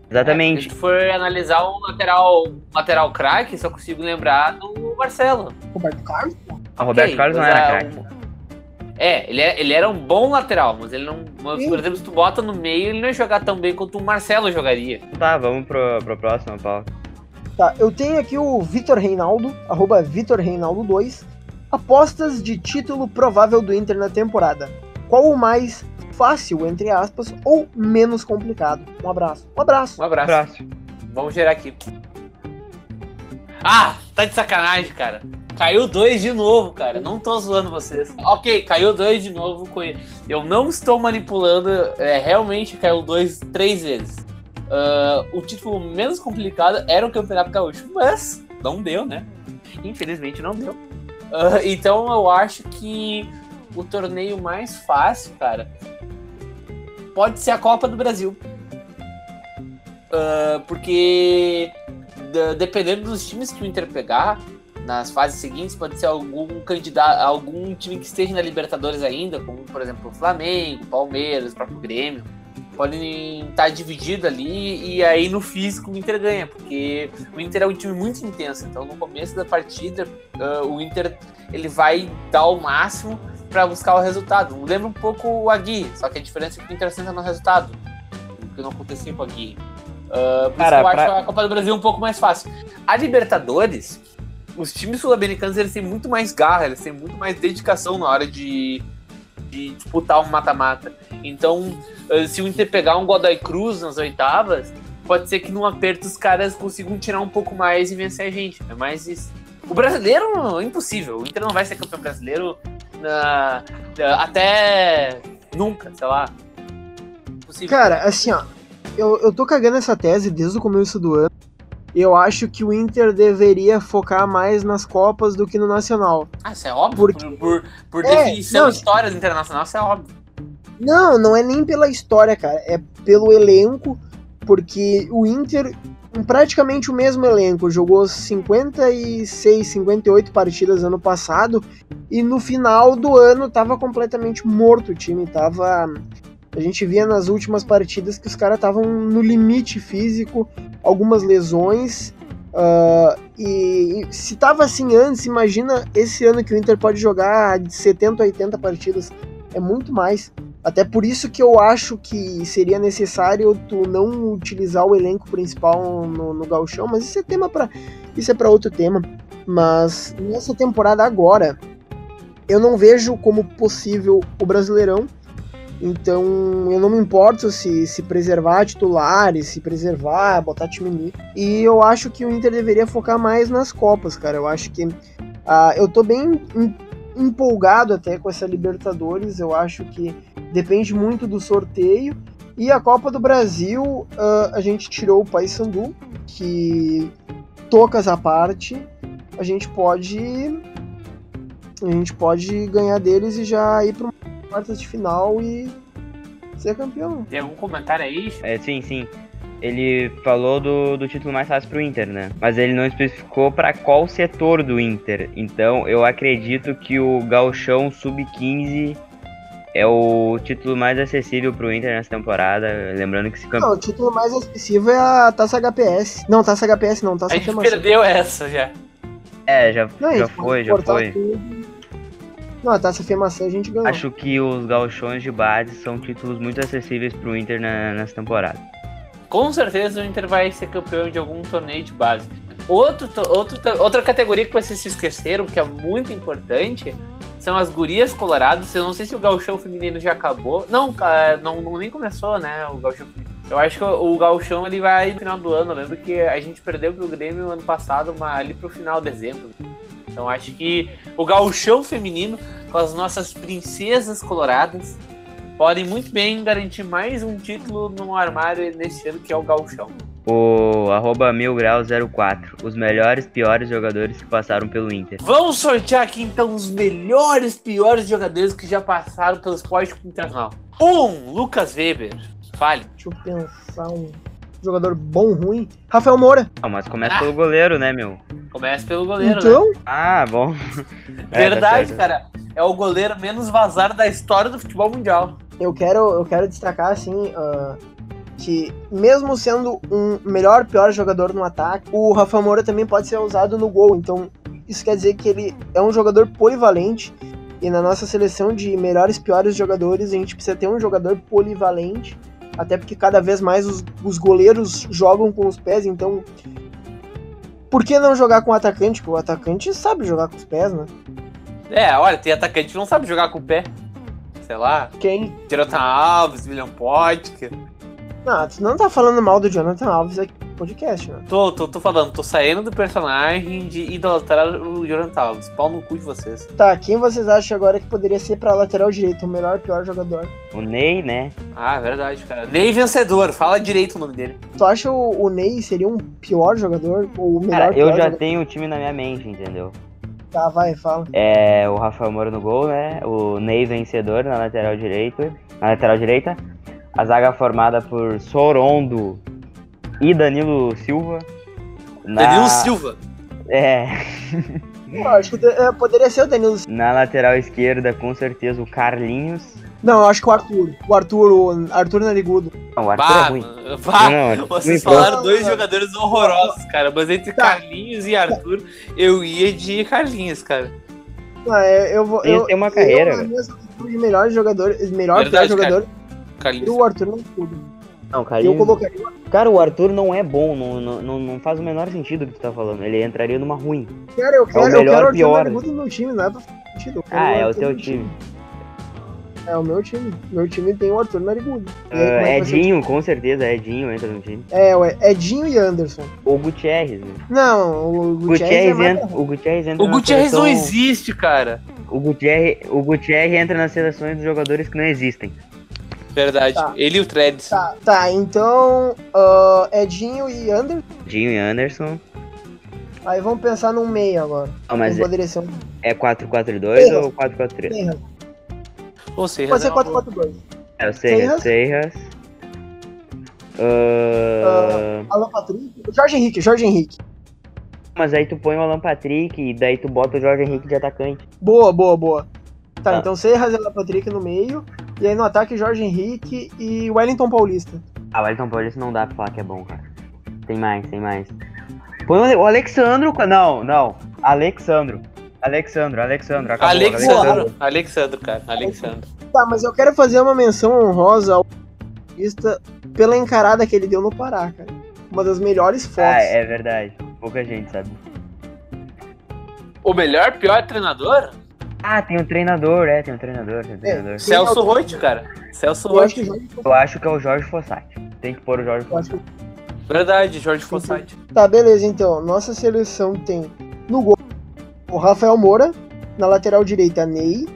Exatamente. É, se for analisar o lateral, lateral craque, só consigo lembrar do Marcelo. Roberto Carlos? o Roberto Ok, Carlos não era é craque. um- É, ele, é- ele era um bom lateral, mas ele não. mas, por exemplo, se tu bota no meio, ele não ia jogar tão bem quanto o Marcelo jogaria. Tá, vamos pro, pro próximo, Paulo. Tá, eu tenho aqui o Vitor Reinaldo, arroba Vitor Reinaldo 2. Apostas de título provável do Inter na temporada. Qual o mais fácil, entre aspas, ou menos complicado? Um abraço. Um abraço. Um abraço. Próximo. Vamos gerar aqui. Ah, tá de sacanagem, cara. Caiu dois de novo, cara. Não tô zoando vocês. Ok, caiu dois de novo. Eu não estou manipulando. É, realmente caiu dois, três vezes. Ah, o título menos complicado era o Campeonato Gaúcho, mas não deu, né? Infelizmente não deu. Ah, então eu acho que o torneio mais fácil, cara, pode ser a Copa do Brasil. Ah, porque dependendo dos times que o Inter pegar nas fases seguintes, pode ser algum candidato, algum time que esteja na Libertadores ainda, como por exemplo o Flamengo, Palmeiras, o próprio Grêmio, podem estar dividido ali e aí no físico o Inter ganha, porque o Inter é um time muito intenso, então no começo da partida ah, o Inter ele vai dar o máximo para buscar o resultado. Lembra um pouco o Aguirre, só que a diferença é que o Inter senta no resultado, o que não acontecia com o Aguirre. Ah, por Cara, isso que eu pra- acho a Copa do Brasil um pouco mais fácil. A Libertadores, os times sul-americanos eles têm muito mais garra, eles têm muito mais dedicação na hora de, de disputar um mata-mata. Então, eh, se o Inter pegar um Godoy Cruz nas oitavas, pode ser que num aperto os caras consigam tirar um pouco mais e vencer a gente. É mais isso. O brasileiro, impossível. O Inter não vai ser campeão brasileiro na- até nunca, sei lá. Impossível. Cara, assim, ó. Eu, eu tô cagando essa tese desde o começo do ano. Eu acho que o Inter deveria focar mais nas Copas do que no Nacional. Ah, isso é óbvio. Porque- Por, por, por É, definição não, histórias internacional, isso é óbvio. Não, não é nem pela história, cara. É pelo elenco, porque o Inter, com praticamente o mesmo elenco, jogou 56, 58 partidas ano passado e no final do ano tava completamente morto o time. Tava. A gente via nas últimas partidas que os caras estavam no limite físico, algumas lesões. ah, e, e se tava assim antes, imagina esse ano que o Inter pode jogar de 70, 80 partidas. É muito mais. Até por isso que eu acho que seria necessário tu não utilizar o elenco principal no, no gauchão, mas isso é tema para isso é para outro tema. Mas nessa temporada agora, eu não vejo como possível o Brasileirão. Então eu não me importo se, se preservar titulares, se preservar, botar time nisso. E eu acho que o Inter deveria focar mais nas Copas, cara. Eu acho que ah, eu tô bem em- empolgado até com essa Libertadores. Eu acho que depende muito do sorteio. E a Copa do Brasil, ah, a gente tirou o Paysandu, que tocas à parte, a gente pode a gente pode ganhar deles e já ir para quartas de final e ser campeão. Tem algum comentário aí? É, sim, sim. Ele falou do, do título mais fácil pro Inter, né? Mas ele não especificou pra qual setor do Inter. Então eu acredito que o Gauchão Sub-15 é o título mais acessível pro Inter nessa temporada. Lembrando que esse campeão. Não, o título mais expressivo é a Taça HPS. Não, Taça HPS não, Taça A gente Femação. perdeu essa já. É, já, Não, já foi, já foi. tudo. Não, a Taça Femação a gente ganhou. Acho que os gauchões de base são títulos muito acessíveis pro Inter na- nessa temporada. Com certeza o Inter vai ser campeão de algum torneio de base. Outro, outro, outra categoria que vocês se esqueceram, que é muito importante, são as gurias coloradas. Eu não sei se o gauchão feminino já acabou. Não, não, não nem começou, né, o gauchão. Eu acho que o, o gauchão ele vai no final do ano. Eu lembro que a gente perdeu pro Grêmio ano passado, mas ali pro final de dezembro. Então acho que o gauchão feminino, com as nossas princesas coloradas, podem muito bem garantir mais um título no armário nesse ano, que é o gauchão. O arroba milgrau04. Os melhores, piores jogadores que passaram pelo Inter. Vamos sortear aqui então os melhores, piores jogadores que já passaram pelo esporte internacional. Um, Lucas Weber. Fale. Deixa eu pensar um jogador bom, ruim. Rafael Moura. Não, mas começa Ah. pelo goleiro, né, meu? Começa pelo goleiro, né? então, Ah, bom. É, tá Verdade, cara. É o goleiro menos vazado da história do futebol mundial. Eu quero, eu quero destacar assim. ah, que, mesmo sendo um melhor, pior jogador no ataque, o Rafa Moura também pode ser usado no gol. Então, isso quer dizer que ele é um jogador polivalente. E na nossa seleção de melhores piores jogadores, a gente precisa ter um jogador polivalente. Até porque cada vez mais os, os goleiros jogam com os pés, então. Por que não jogar com o atacante? Porque o atacante sabe jogar com os pés, né? É, olha, tem atacante que não sabe jogar com o pé. Sei lá, Quem? Jonathan Alves, William Potker. Não, tu não tá falando mal do Jonathan Alves aqui no podcast, né? Tô, tô, tô falando, tô saindo do personagem de idolatrar o Jonathan Alves. Pau no cu de vocês. Tá, quem vocês acham agora que poderia ser pra lateral direito, o melhor e pior jogador? O Ney, né? Ah, é verdade, cara. Ney Vencedor, fala direito o nome dele. Tu acha o, o Ney seria um pior jogador? Ou o melhor Cara, eu já jogador? tenho o time na minha mente, entendeu? Tá, vai, fala. É o Rafael Moura no gol, né? O Ney vencedor na lateral direita. Na lateral direita. A zaga formada por Sorondo e Danilo Silva. Na- Danilo Silva. É. Eu acho que é, poderia ser o Danilo. Na lateral esquerda, com certeza, o Carlinhos. Não, eu acho que o Arthur. O Arthur, o Arthur Narigudo. Não, o Arthur é Bah, ruim. mano, bah, Não, não, vocês falaram dois jogadores horrorosos, cara. Mas entre Tá. Carlinhos e Arthur, eu ia de Carlinhos, cara. Ah, é, eu vou. Eles eu, têm uma carreira, eu, de melhores jogadores, melhor e pior Verdade, jogador, e Carlinhos. o Arthur Narigudo. Não, Eu Carlinhos. colocaria. Cara, o Arthur não é bom, não, não, não, não faz o menor sentido o que tu tá falando. Ele entraria numa ruim. Cara, eu quero, eu melhor quero o Arthur pior. Narigudo no meu time, não é pra fazer sentido. eu quero Ah, é o teu no time. É o meu time. Meu time tem o Arthur Narigudo. Aí, é o Edinho, com certeza, Edinho entra no time. É, ué, Edinho e Anderson. Ou Gutierrez, né? Não, o O Gutierrez, é entra, o Gutierrez entra O Gutierrez não existe, cara. O Gutierrez, o Gutierrez entra nas seleções dos jogadores que não existem. Verdade. Tá. Ele e o Treads. Tá, tá, então ah, Edinho e Anderson. Edinho e Anderson. Aí vamos pensar num meio agora. Ah, mas é, poderia ser um é 4-4-2 Serras. ou 4-4-3? Serras. Ou seja, Pode ser não- 4-4-2. É o Serras. Serras. Serras. Ah, Alan Patrick. Jorge Henrique, Jorge Henrique. Mas aí tu põe o Alan Patrick e daí tu bota o Jorge Henrique de atacante. Boa, boa, boa. Tá, Tá. então Serras e Alan Patrick no meio. E aí no ataque Jorge Henrique e Wellington Paulista. Ah, o Elton Paulista não dá pra falar que é bom, cara. Tem mais, tem mais. Põe o Ale- o Alexandro. Não, não. Alexandro. Alexandro, Alexandro. Acabou, Alexandro. Alexandro, cara. Alexandro. Tá, mas eu quero fazer uma menção honrosa ao Paulista pela encarada que ele deu no Pará, cara. Uma das melhores fotos. Ah, é verdade. Pouca gente sabe. O melhor, pior treinador? Ah, tem um treinador, é, tem um treinador, tem um treinador. Celso Roth, cara. Celso Eu acho que Roth. Jorge Eu acho que é o Jorge Fossati. Tem que pôr o Jorge Fossati. que- Verdade, Jorge Fossati. Tá, beleza, então. Nossa seleção tem no gol o Rafael Moura, na lateral direita, Ney.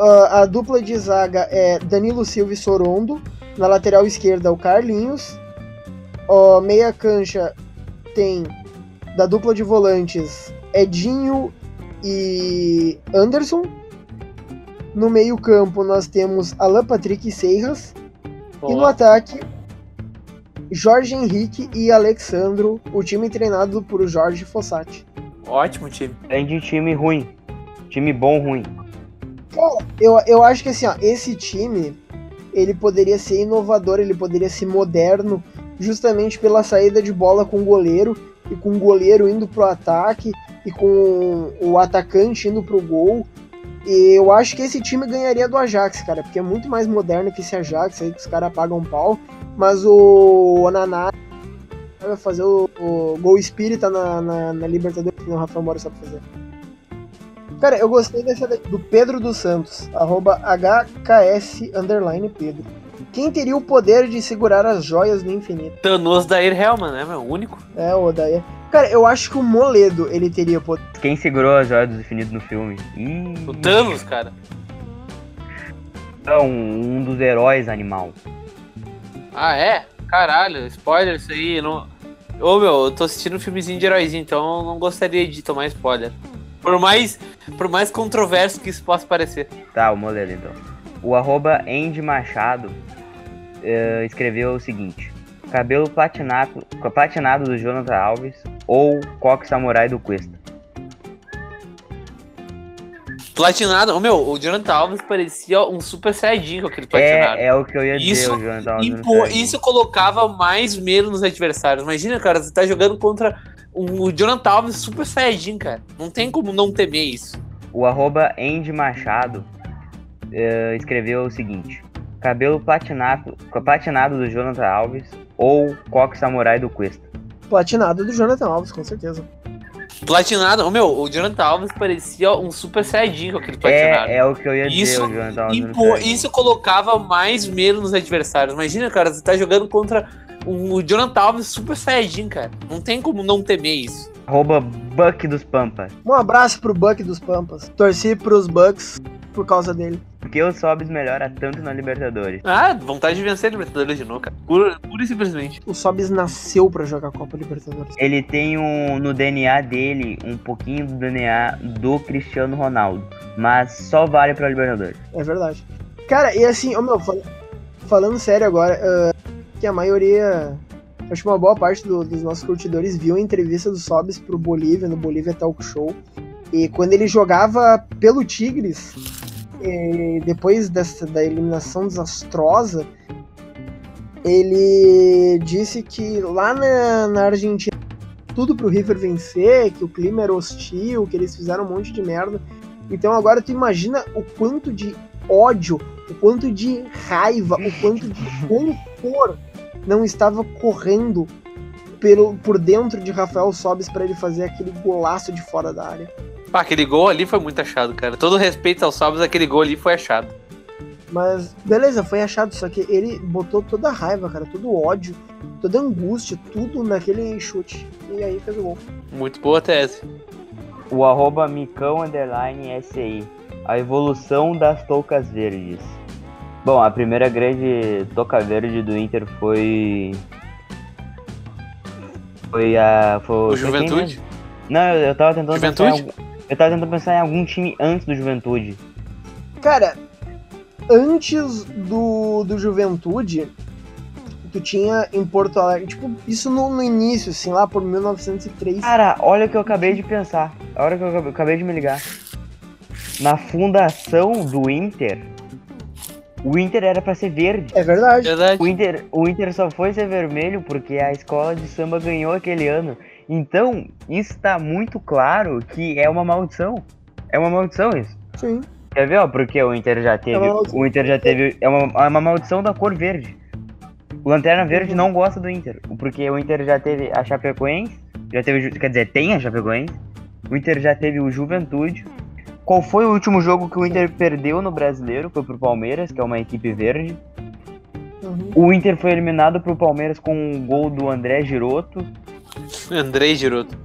Ah, a dupla de zaga é Danilo Silva e Sorondo. Na lateral esquerda, o Carlinhos. Ó, meia cancha tem da dupla de volantes Edinho e Anderson. No meio-campo, nós temos Alan Patrick e Seiras. E no ataque, Jorge Henrique e Alexandro, o time treinado por Jorge Fossati. Ótimo time. Tem de time ruim. Time bom, ruim. Eu, eu acho que assim, ó, esse time, ele poderia ser inovador, ele poderia ser moderno, justamente pela saída de bola com o goleiro, e com o goleiro indo pro ataque, e com o atacante indo pro gol. E eu acho que esse time ganharia do Ajax, cara, porque é muito mais moderno que esse Ajax aí que os caras pagam pau. Mas o Onaná vai fazer o, o gol espírita na, na, na Libertadores que o Rafael Mora sabe fazer. Cara, eu gostei dessa do Pedro dos Santos, arroba HKS Pedro. Quem teria o poder de segurar as joias do infinito? Thanos da Helman, né, meu? Único. É, o daí. Cara, eu acho que o Moledo ele teria poder. Quem segurou as joias do infinito no filme? Ih, O Thanos, cara. Não, um dos heróis animal. Ah, é? Caralho, spoiler isso aí. Não... Ô, meu, eu tô assistindo um filmezinho de heróizinho, então eu não gostaria de tomar spoiler. Por mais, por mais controverso que isso possa parecer. Tá, o modelo então. O arroba Andy Machado eh, escreveu o seguinte: Cabelo platinado, platinado do Jonathan Alves ou coque samurai do Cuesta. Platinado, o meu, o Jonathan Alves parecia um super saiyajin com aquele platinado. É, é o que eu ia dizer, Isso, o Jonathan Alves Impor- Saiyajin. isso colocava mais medo nos adversários. Imagina, cara, você tá jogando contra o Jonathan Alves super saiyajin, cara. Não tem como não temer isso. O arroba Andy Machado eh, escreveu o seguinte: cabelo platinado, platinado do Jonathan Alves ou coque samurai do Cuesta. Platinado do Jonathan Alves, com certeza. Platinado, o meu, o Jonathan Alves parecia um super saiyajin com aquele platinado. É, é o que eu ia dizer, Isso, o Jonathan Alves. Impor- isso colocava mais medo nos adversários. Imagina, cara, você tá jogando contra o Jonathan Alves super saiyajin, cara. Não tem como não temer isso. Arroba Buck dos Pampas. Um abraço pro Buck dos Pampas. Torci pros Bucks por causa dele. Porque o Sobs melhora tanto na Libertadores. Ah, vontade de vencer a Libertadores de novo, cara. Pura, pura e simplesmente. O Sobis nasceu pra jogar Copa Libertadores. Ele tem um, no DNA dele um pouquinho do DNA do Cristiano Ronaldo. Mas só vale pra Libertadores. É verdade. Cara, e assim, ô meu, fal- falando sério agora, ah, que a maioria, acho que uma boa parte do- dos nossos curtidores viu a entrevista do Sobis pro Bolívia, no Bolívia Talk Show. E quando ele jogava pelo Tigres, depois dessa, da eliminação desastrosa, ele disse que lá na, na Argentina tudo pro River vencer, que o clima era hostil, que eles fizeram um monte de merda. Então agora tu imagina o quanto de ódio, o quanto de raiva, o quanto de rancor não estava correndo pelo, por dentro de Rafael Sobis para ele fazer aquele golaço de fora da área. Pá, aquele gol ali foi muito achado, cara. Todo respeito aos salvos, aquele gol ali foi achado. Mas beleza, foi achado, só que ele botou toda a raiva, cara, todo o ódio, toda a angústia, tudo naquele chute. E aí fez o gol. Muito boa tese. O arroba Micão Underline SI. A evolução das toucas verdes. Bom, a primeira grande toca verde do Inter foi. Foi a. Foi, O Juventude? Não, eu, eu tava tentando pensar. Em, Juventude? algum- eu tava tentando pensar em algum time antes do Juventude. Cara, antes do, do Juventude, tu tinha em Porto Alegre, tipo, isso no, no início, assim, lá por 1903. Cara, olha o que eu acabei de pensar. A hora que eu acabei, eu acabei de me ligar. Na fundação do Inter, o Inter era pra ser verde. É verdade. Verdade. O Inter, o Inter só foi ser vermelho porque a escola de samba ganhou aquele ano. Então, isso tá muito claro que é uma maldição. É uma maldição isso. Sim. Quer ver, ó? Porque o Inter já teve. uma maldição. o Inter já teve. É uma, é uma maldição da cor verde. O Lanterna Verde não gosta do Inter. Porque o Inter já teve a Chapecoense. Já teve. Quer dizer, tem a Chapecoense. O Inter já teve o Juventude. Qual foi o último jogo que o Inter perdeu no brasileiro? Foi pro Palmeiras, que é uma equipe verde. Uhum. O Inter foi eliminado pro Palmeiras com um gol do André Giroto. Andrei Giroto.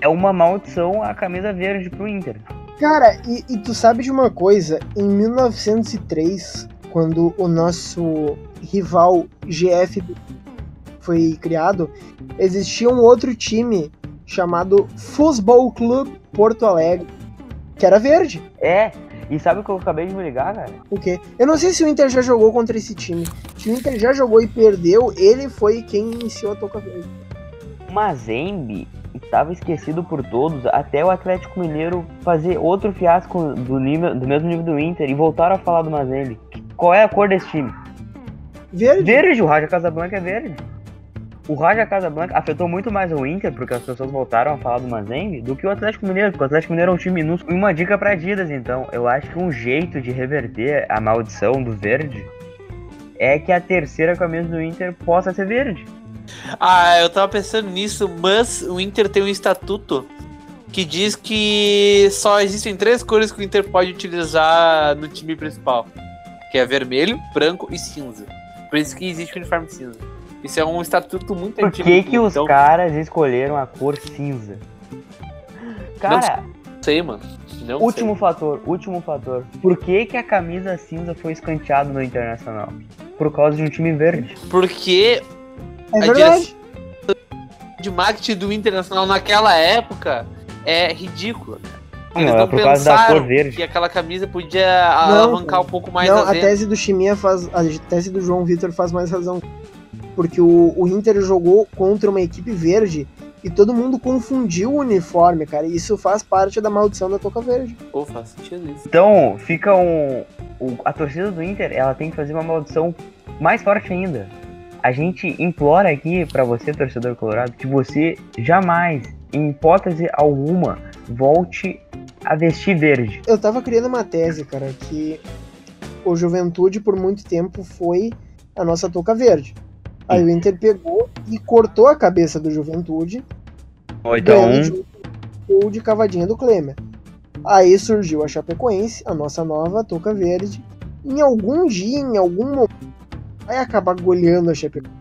É uma maldição a camisa verde pro Inter. Cara, e, e tu sabe de uma coisa? Em 1903, quando o nosso rival GF foi criado, existia um outro time chamado Futebol Clube Porto Alegre, que era verde. É, e sabe o que eu acabei de me ligar, cara? O quê? Eu não sei se o Inter já jogou contra esse time. Se o Inter já jogou e perdeu, ele foi quem iniciou a toca verde. O Mazembe estava esquecido por todos até o Atlético Mineiro fazer outro fiasco do, nível, do mesmo nível do Inter e voltaram a falar do Mazembe. Qual é a cor desse time? Verde? Verde, o Raja Casablanca é verde. O Raja Casablanca afetou muito mais o Inter, porque as pessoas voltaram a falar do Mazembe, do que o Atlético Mineiro, porque o Atlético Mineiro é um time minúsculo. E uma dica pra Adidas, então, eu acho que um jeito de reverter a maldição do verde é que a terceira camisa do Inter possa ser verde. Ah, eu tava pensando nisso, mas o Inter tem um estatuto que diz que só existem três cores que o Inter pode utilizar no time principal. Que é vermelho, branco e cinza. Por isso que existe o uniforme cinza. Isso é um estatuto muito Por antigo. que, que os então, caras escolheram a cor cinza? Cara, Não sei, mano. Não último fator, último fator. Por que, que a camisa cinza foi escanteada no Internacional? Por causa de um time verde. sei. Porque É a verdade. de marketing do Internacional naquela época é ridícula. Não, Eles é não por causa da cor verde. que aquela camisa podia alavancar um pouco mais Não, a a tese do Chiminha faz. A tese do João Vitor faz mais razão. Porque o, o Inter jogou contra uma equipe verde E todo mundo confundiu o uniforme, cara. E isso faz parte da maldição da Toca Verde. Pô, faz sentido isso. Então, fica um. o- a torcida do Inter, ela tem que fazer uma maldição mais forte ainda. A gente implora aqui pra você, torcedor colorado, que você jamais, em hipótese alguma, volte a vestir verde. Eu tava criando uma tese, cara, que o Juventude por muito tempo foi a nossa Toca Verde. Aí o Inter pegou e cortou a cabeça do Juventude Ou então, ganhando de um cavadinha do Klemer. Aí surgiu a Chapecoense, a nossa nova Toca Verde. Em algum dia, em algum momento, vai acabar goleando a Chapecoense.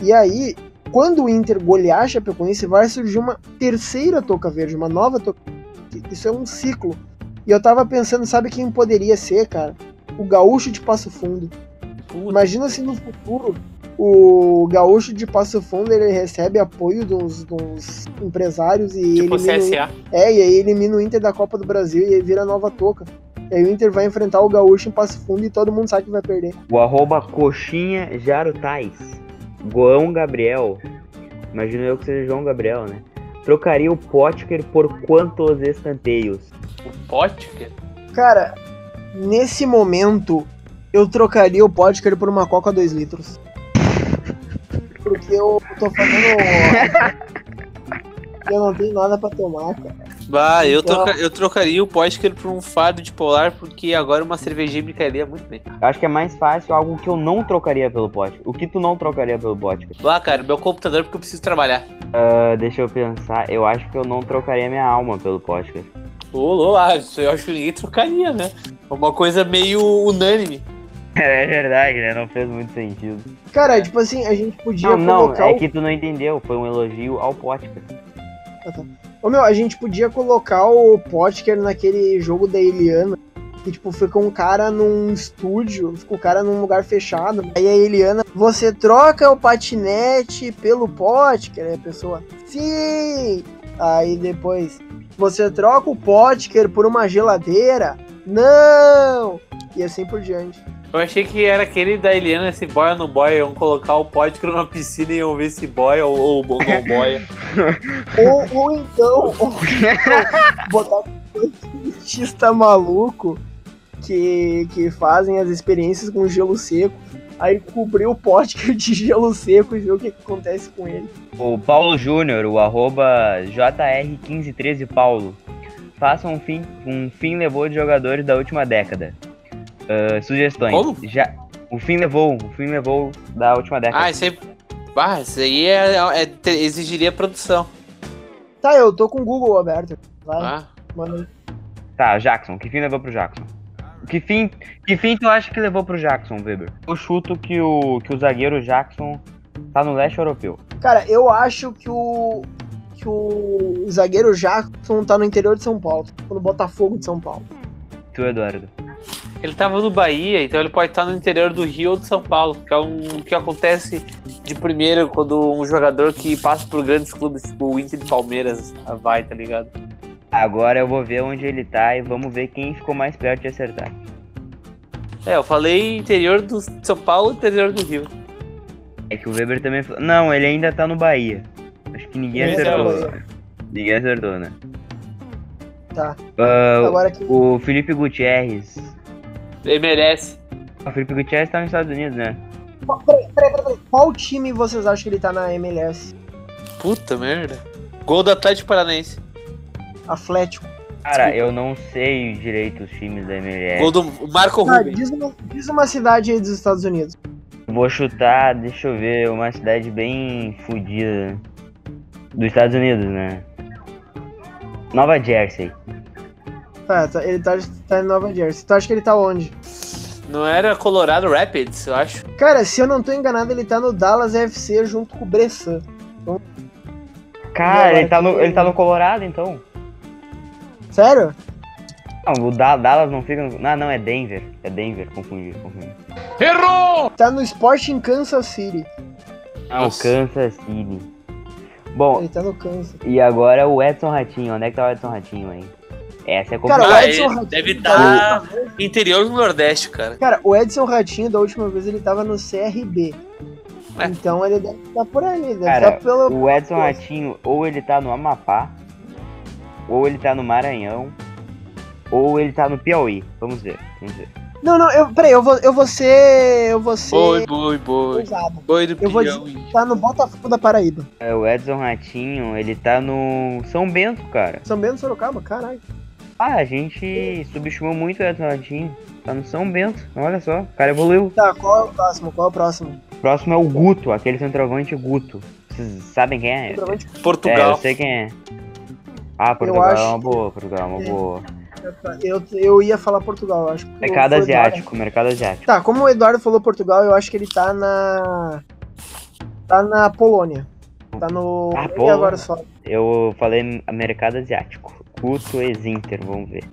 E aí, quando o Inter golear a Chapecoense, vai surgir uma terceira Toca Verde, uma nova Toca Verde. Isso é um ciclo. E eu tava pensando, sabe quem poderia ser, cara? O Gaúcho de Passo Fundo. Puta, Imagina se no futuro o gaúcho de Passo Fundo ele recebe apoio dos, dos empresários e tipo elimina o CSA. é, e aí elimina o Inter da Copa do Brasil e aí vira nova toca. E aí o Inter vai enfrentar o gaúcho em Passo Fundo e todo mundo sabe que vai perder. o arroba coxinha Jarutais. Goão Gabriel. Imagino eu que seja João Gabriel, né? Trocaria o Potker por quantos escanteios? O Potker. Cara, nesse momento eu trocaria o Potker por uma Coca 2 litros. Porque eu tô fazendo. eu não tenho nada pra tomar, cara. Bah, eu, Então- troca- eu trocaria o Potker por um fardo de polar, porque agora uma cervejinha me cairia muito bem. Eu acho que é mais fácil algo que eu não trocaria pelo Potker. O que tu não trocaria pelo Potker? Bah, cara, meu computador porque eu preciso trabalhar. Ah, deixa eu pensar. Eu acho que eu não trocaria minha alma pelo Potker. Ô, isso eu acho que ninguém trocaria, né? É uma coisa meio unânime. É verdade, né? Não fez muito sentido. Cara, tipo assim, a gente podia Não, não, colocar é o que tu não entendeu. Foi um elogio ao Potker. Ô meu, a gente podia colocar o Potker naquele jogo da Eliana. Que, tipo, fica um cara num estúdio, fica o cara num lugar fechado. Aí a Eliana, você troca o patinete pelo Potker? Aí a pessoa, sim! Aí depois, você troca o Potker por uma geladeira? Não! E assim por diante. Eu achei que era aquele da Eliana, se boia ou não boia, iam colocar o Potker numa piscina e iam ver se boia ou, ou boia. Ou, ou então, ou então botar um cientista maluco que, que fazem as experiências com gelo seco, aí cobrir o Potker de gelo seco e ver o que, que acontece com ele. O Paulo Júnior, o arroba JR1513 Paulo. Faça um fim, um fim levou de jogadores da última década. Ah, sugestões. Como? Já, o fim levou, o fim levou da última década. Ah, isso aí. Ah, isso aí é, é- te- exigiria produção. Tá, eu tô com o Google aberto. Vai, Ah, manda. Tá, Jackson. Que fim levou pro Jackson? Que fim, que fim tu acha que levou pro Jackson, Weber? Eu chuto que o, que o zagueiro Jackson tá no leste europeu. Cara, eu acho que o. que o zagueiro Jackson tá no interior de São Paulo. No Botafogo de São Paulo. Tu, Eduardo. Ele tava no Bahia, então ele pode estar no interior do Rio ou de São Paulo, que é um que acontece de primeiro quando um jogador que passa por grandes clubes, tipo o Inter de Palmeiras, vai, tá ligado? Agora eu vou ver onde ele tá e vamos ver quem ficou mais perto de acertar. É, eu falei interior do São Paulo e interior do Rio. É que o Weber também falou. Não, ele ainda tá no Bahia. Acho que ninguém acertou. Bahia. Ninguém acertou, né? Tá. Ah, Agora que. o Felipe Gutierrez. Ele merece. O Felipe Gutierrez tá nos Estados Unidos, né? Peraí, peraí, peraí. Qual time vocês acham que ele tá na MLS? Puta merda. Gol do Atlético Paranaense. Atlético. Cara, Desculpa. eu não sei direito os times da MLS. Gol do Marco Rubens. diz, uma, diz uma cidade aí dos Estados Unidos. Vou chutar, deixa eu ver, uma cidade bem fodida. Dos Estados Unidos, né? Nova Jersey. Tá, tá, ele tá, tá em Nova Jersey. Tu acha que ele tá onde? Não era Colorado Rapids, eu acho. Cara, se eu não tô enganado, ele tá no Dallas FC junto com o Bressan. Cara, agora ele tá, no, ele tá no Colorado, então. Sério? Não, o Da- Dallas não fica no... Não, não, é Denver. É Denver, confundi, confundi. Errou! Tá no Sporting Kansas City. Ah, o. Kansas City. Bom, Ele tá no Kansas. e agora o Edson Ratinho. Onde é que tá o Edson Ratinho aí? Essa é Cara, complicada. o Ah, Edson Ratinho deve tá- estar interior do Nordeste, cara. Cara, o Edson Ratinho, da última vez, ele tava no CRB. É. Então ele deve estar por aí, deve Cara, estar pelo. O Edson Ratinho, ou ele tá no Amapá, ou ele tá no Maranhão, ou ele tá no Piauí. Vamos ver, vamos ver. Não, não, eu, peraí, eu vou, eu vou ser. Eu vou ser. Boi, boi, boi. ousado. Boi do Eu vou Piauí. Tá no Botafogo da Paraíba. É, o Edson Ratinho, ele tá no São Bento, cara. São Bento, Sorocaba, caralho. Ah, a gente subestimou muito o Edson Ratinho. Tá no São Bento, olha só, o cara evoluiu. Tá, qual é o próximo? Qual é o próximo? O próximo é o Guto, aquele centroavante Guto. Vocês sabem quem é? Centroavante- É, Portugal. eu sei quem é. Ah, Portugal é acho- uma boa, Portugal é uma É. boa. Eu, eu ia falar Portugal, eu acho. que Mercado asiático, mercado asiático. Tá, como o Eduardo falou Portugal, eu acho que ele tá na. Tá na Polônia. Tá no. Ah, e Polônia. agora só. Eu falei mercado asiático. Guto ex-Inter, vamos ver.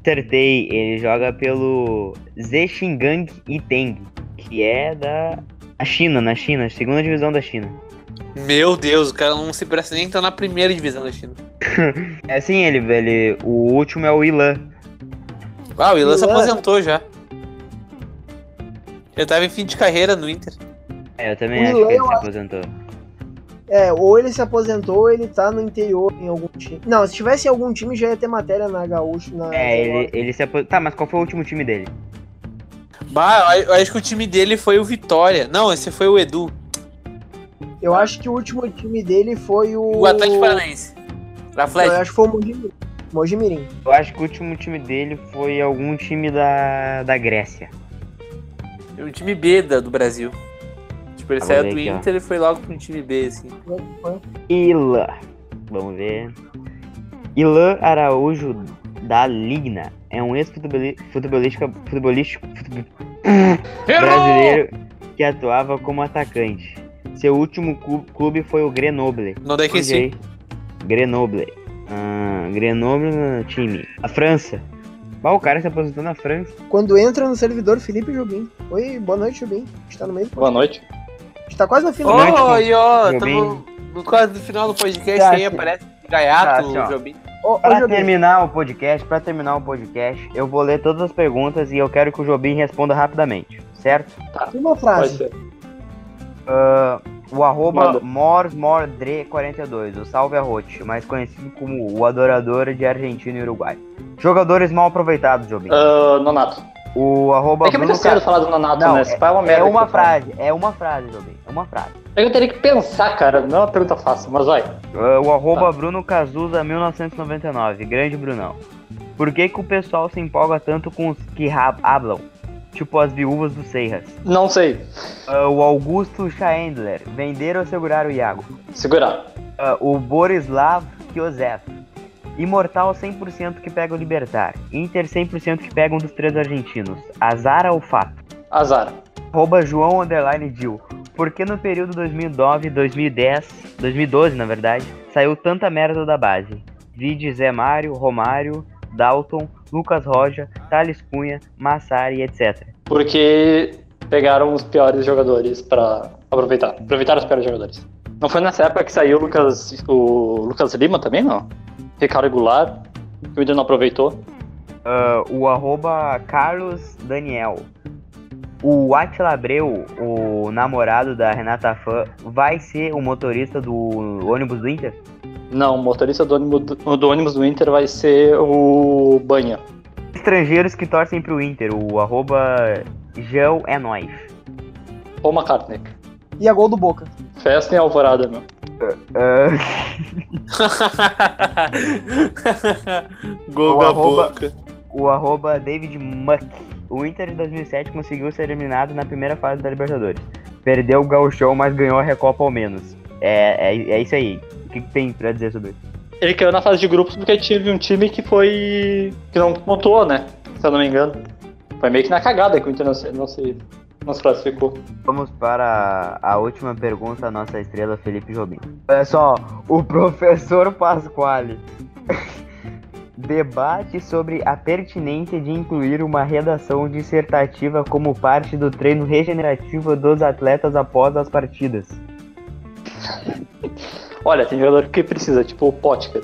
Acertei, ele joga pelo Zexingang Iteng, que é da China, na China, segunda divisão da China. Meu Deus, o cara não se presta nem tá na primeira divisão da China. É assim, ele, ele, o último é o Ilan. Ah, o Ilan se aposentou já. Ele tava em fim de carreira no Inter. É, eu também O acho Ilan que ele se acho- aposentou. É, ou ele se aposentou ou ele tá no interior em algum time. Não, se tivesse em algum time já ia ter matéria na Gaúcho. Na É, ele, ele se aposentou. Tá, mas qual foi o último time dele? Bah, eu acho que o time dele foi o Vitória. Não, esse foi o Edu. Eu acho que o último time dele foi o. O Atlético Paranaense. Não, Atlético. eu acho que foi o Mojimirim. Mojimirim. Eu acho que o último time dele foi algum time da, da Grécia. O time B da, do Brasil. Tipo, ele Ah, saiu do ó. Inter e foi logo pro time B, assim. Ilan. Vamos ver. Ilan Araújo da Ligna é um ex-futebolístico futebolístico, futebol- brasileiro que atuava como atacante. Seu último clu- clube foi o Grenoble. Não dá que sim. Grenoble. Ah, Grenoble no time. A França. Ah, o cara se aposentou na França. Quando entra no servidor, Felipe Jobim. Oi, boa noite, Jobim. A gente tá no meio do Boa noite. A gente tá quase no fim do Ô, oh, e ó, Jobim. tamo no quase do final do podcast Tá, aí, sim. aparece Gaiato, Tá, assim. Jobim. Ô, ô, Pra Jobim, terminar o podcast, para terminar o podcast, eu vou ler todas as perguntas e eu quero que o Jobim responda rapidamente, certo? uma Pode frase. Ah, o arroba Manda. morsmordre42, o Salve Arrote, mais conhecido como o adorador de Argentina e Uruguai. Jogadores mal aproveitados, Jobim. Ah, Nonato. O arroba É que é muito Bruno cedo Ca- falar do Nonato, Não, né? é, é uma merda. é uma eu falo. frase, é uma frase, Jobim, é uma frase. É que eu teria que pensar, cara. Não é uma pergunta fácil, mas vai. Ah, o arroba Tá. Bruno Cazuza 1999, grande Brunão. Por que, que o pessoal se empolga tanto com os que hablam? Tipo as viúvas do Seiras. Não sei. Ah, o Augusto Schendler, vender ou segurar o Iago. Segurar. Ah, o Borislav Kiozev, imortal 100% que pega o Libertar. Inter 100% que pega um dos três argentinos. Azar ou fato? Azar. Arroba João Underline Dil. Por que no período 2009, 2010, 2012 na verdade, saiu tanta merda da base? Vide Zé Mário, Romário, Dalton, Lucas Roja, Thales Cunha, Massari, etc. Porque pegaram os piores jogadores pra aproveitar. Aproveitaram os piores jogadores. Não foi nessa época que saiu o Lucas, o Lucas Lima também, não? Ricardo Goulart, que o Inter não aproveitou. Ah, o arroba Carlos Daniel. O Atila Abreu, o namorado da Renata Fã, vai ser o motorista do ônibus do Inter? Não, o motorista do ônibus do, do ônibus do Inter vai ser o Banha. Estrangeiros que torcem pro Inter, o arroba João é McCartney. E a gol do Boca. Festa em Alvorada, meu. Ah, Gol O da arroba- boca. o arroba David Muck. O Inter de 2007 conseguiu ser eliminado na primeira fase da Libertadores. Perdeu o Gauchão, mas ganhou a Recopa ao menos. É, é, é isso aí. O que, que tem pra dizer sobre isso? Ele caiu na fase de grupos porque tive um time que foi. que não pontuou, né? Se eu não me engano. Foi meio que na cagada que o Inter não se, não se, não se classificou. Vamos para a última pergunta da nossa estrela Felipe Jobim. Olha só, o professor Pasquale debate sobre a pertinência de incluir uma redação dissertativa como parte do treino regenerativo dos atletas após as partidas. Olha, tem jogador que precisa, tipo o Potker.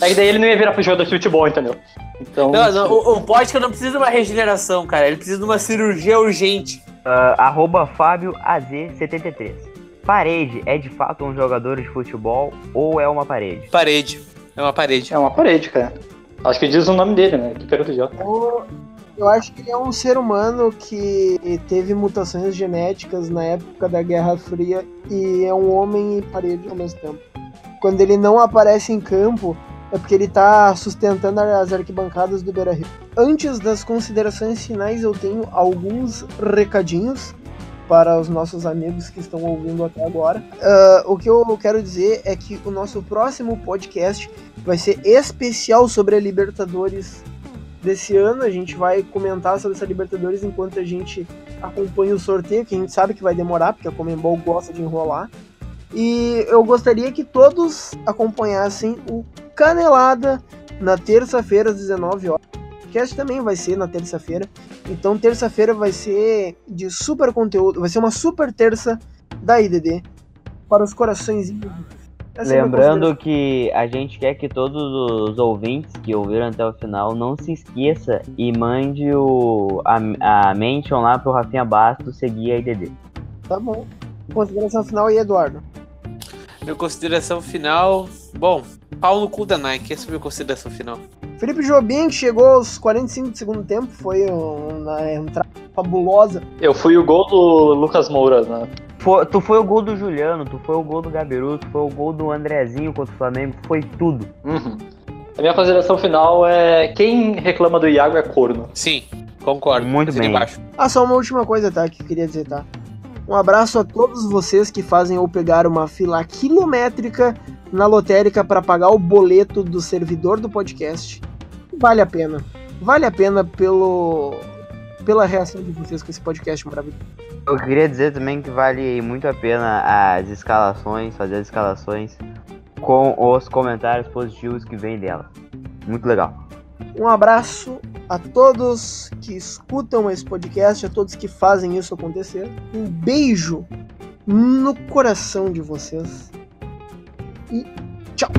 É que daí ele não ia virar pro jogador de futebol, entendeu? Então. Não, não, o, o Potker não precisa de uma regeneração, cara. Ele precisa de uma cirurgia urgente. Ah, arroba Fábio AZ73. Parede é de fato um jogador de futebol ou é uma parede? Parede. É uma parede. É uma parede, cara. Acho que diz o nome dele, né? Que pergunta idiota. Eu, eu acho que ele é um ser humano que teve mutações genéticas na época da Guerra Fria e é um homem e parede ao mesmo tempo. Quando ele não aparece em campo, é porque ele tá sustentando as arquibancadas do Beira Rio. Antes das considerações finais, eu tenho alguns recadinhos para os nossos amigos que estão ouvindo até agora. Ah, o que eu quero dizer é que o nosso próximo podcast vai ser especial sobre a Libertadores desse ano. A gente vai comentar sobre essa Libertadores enquanto a gente acompanha o sorteio, que a gente sabe que vai demorar, porque a Comembol gosta de enrolar. E eu gostaria que todos acompanhassem o Canelada na terça-feira às 19 horas. O podcast também vai ser na terça-feira. Então terça-feira vai ser de super conteúdo, vai ser uma super terça da IDD para os corações. Essa é Lembrando que a gente quer que todos os ouvintes que ouviram até o final não se esqueça e mande o, a, a mention lá pro Rafinha Bastos seguir a IDD. Tá bom. Consideração final aí, Eduardo. Minha consideração final. Bom, pau no cu da Nike. Essa é a minha consideração final. Felipe Jobim, que chegou aos 45 do segundo tempo, foi uma entrada fabulosa. Eu fui o gol do Lucas Moura, né? Tu foi o gol do Juliano, tu foi o gol do Gabiru, tu foi o gol do Andrezinho contra o Flamengo, foi tudo. Uhum. A minha consideração final é quem reclama do Iago é corno. Sim, concordo. Muito bem. embaixo. Ah, só uma última coisa, tá? Que eu queria dizer, tá? Um abraço a todos vocês que fazem ou pegar uma fila quilométrica na lotérica para pagar o boleto do servidor do podcast. Vale a pena. Vale a pena pelo pela reação de vocês com esse podcast maravilhoso. Eu queria dizer também que vale muito a pena as escalações, fazer as escalações com os comentários positivos que vêm dela. Muito legal. Um abraço a todos que escutam esse podcast, a todos que fazem isso acontecer. Um beijo no coração de vocês. E tchau.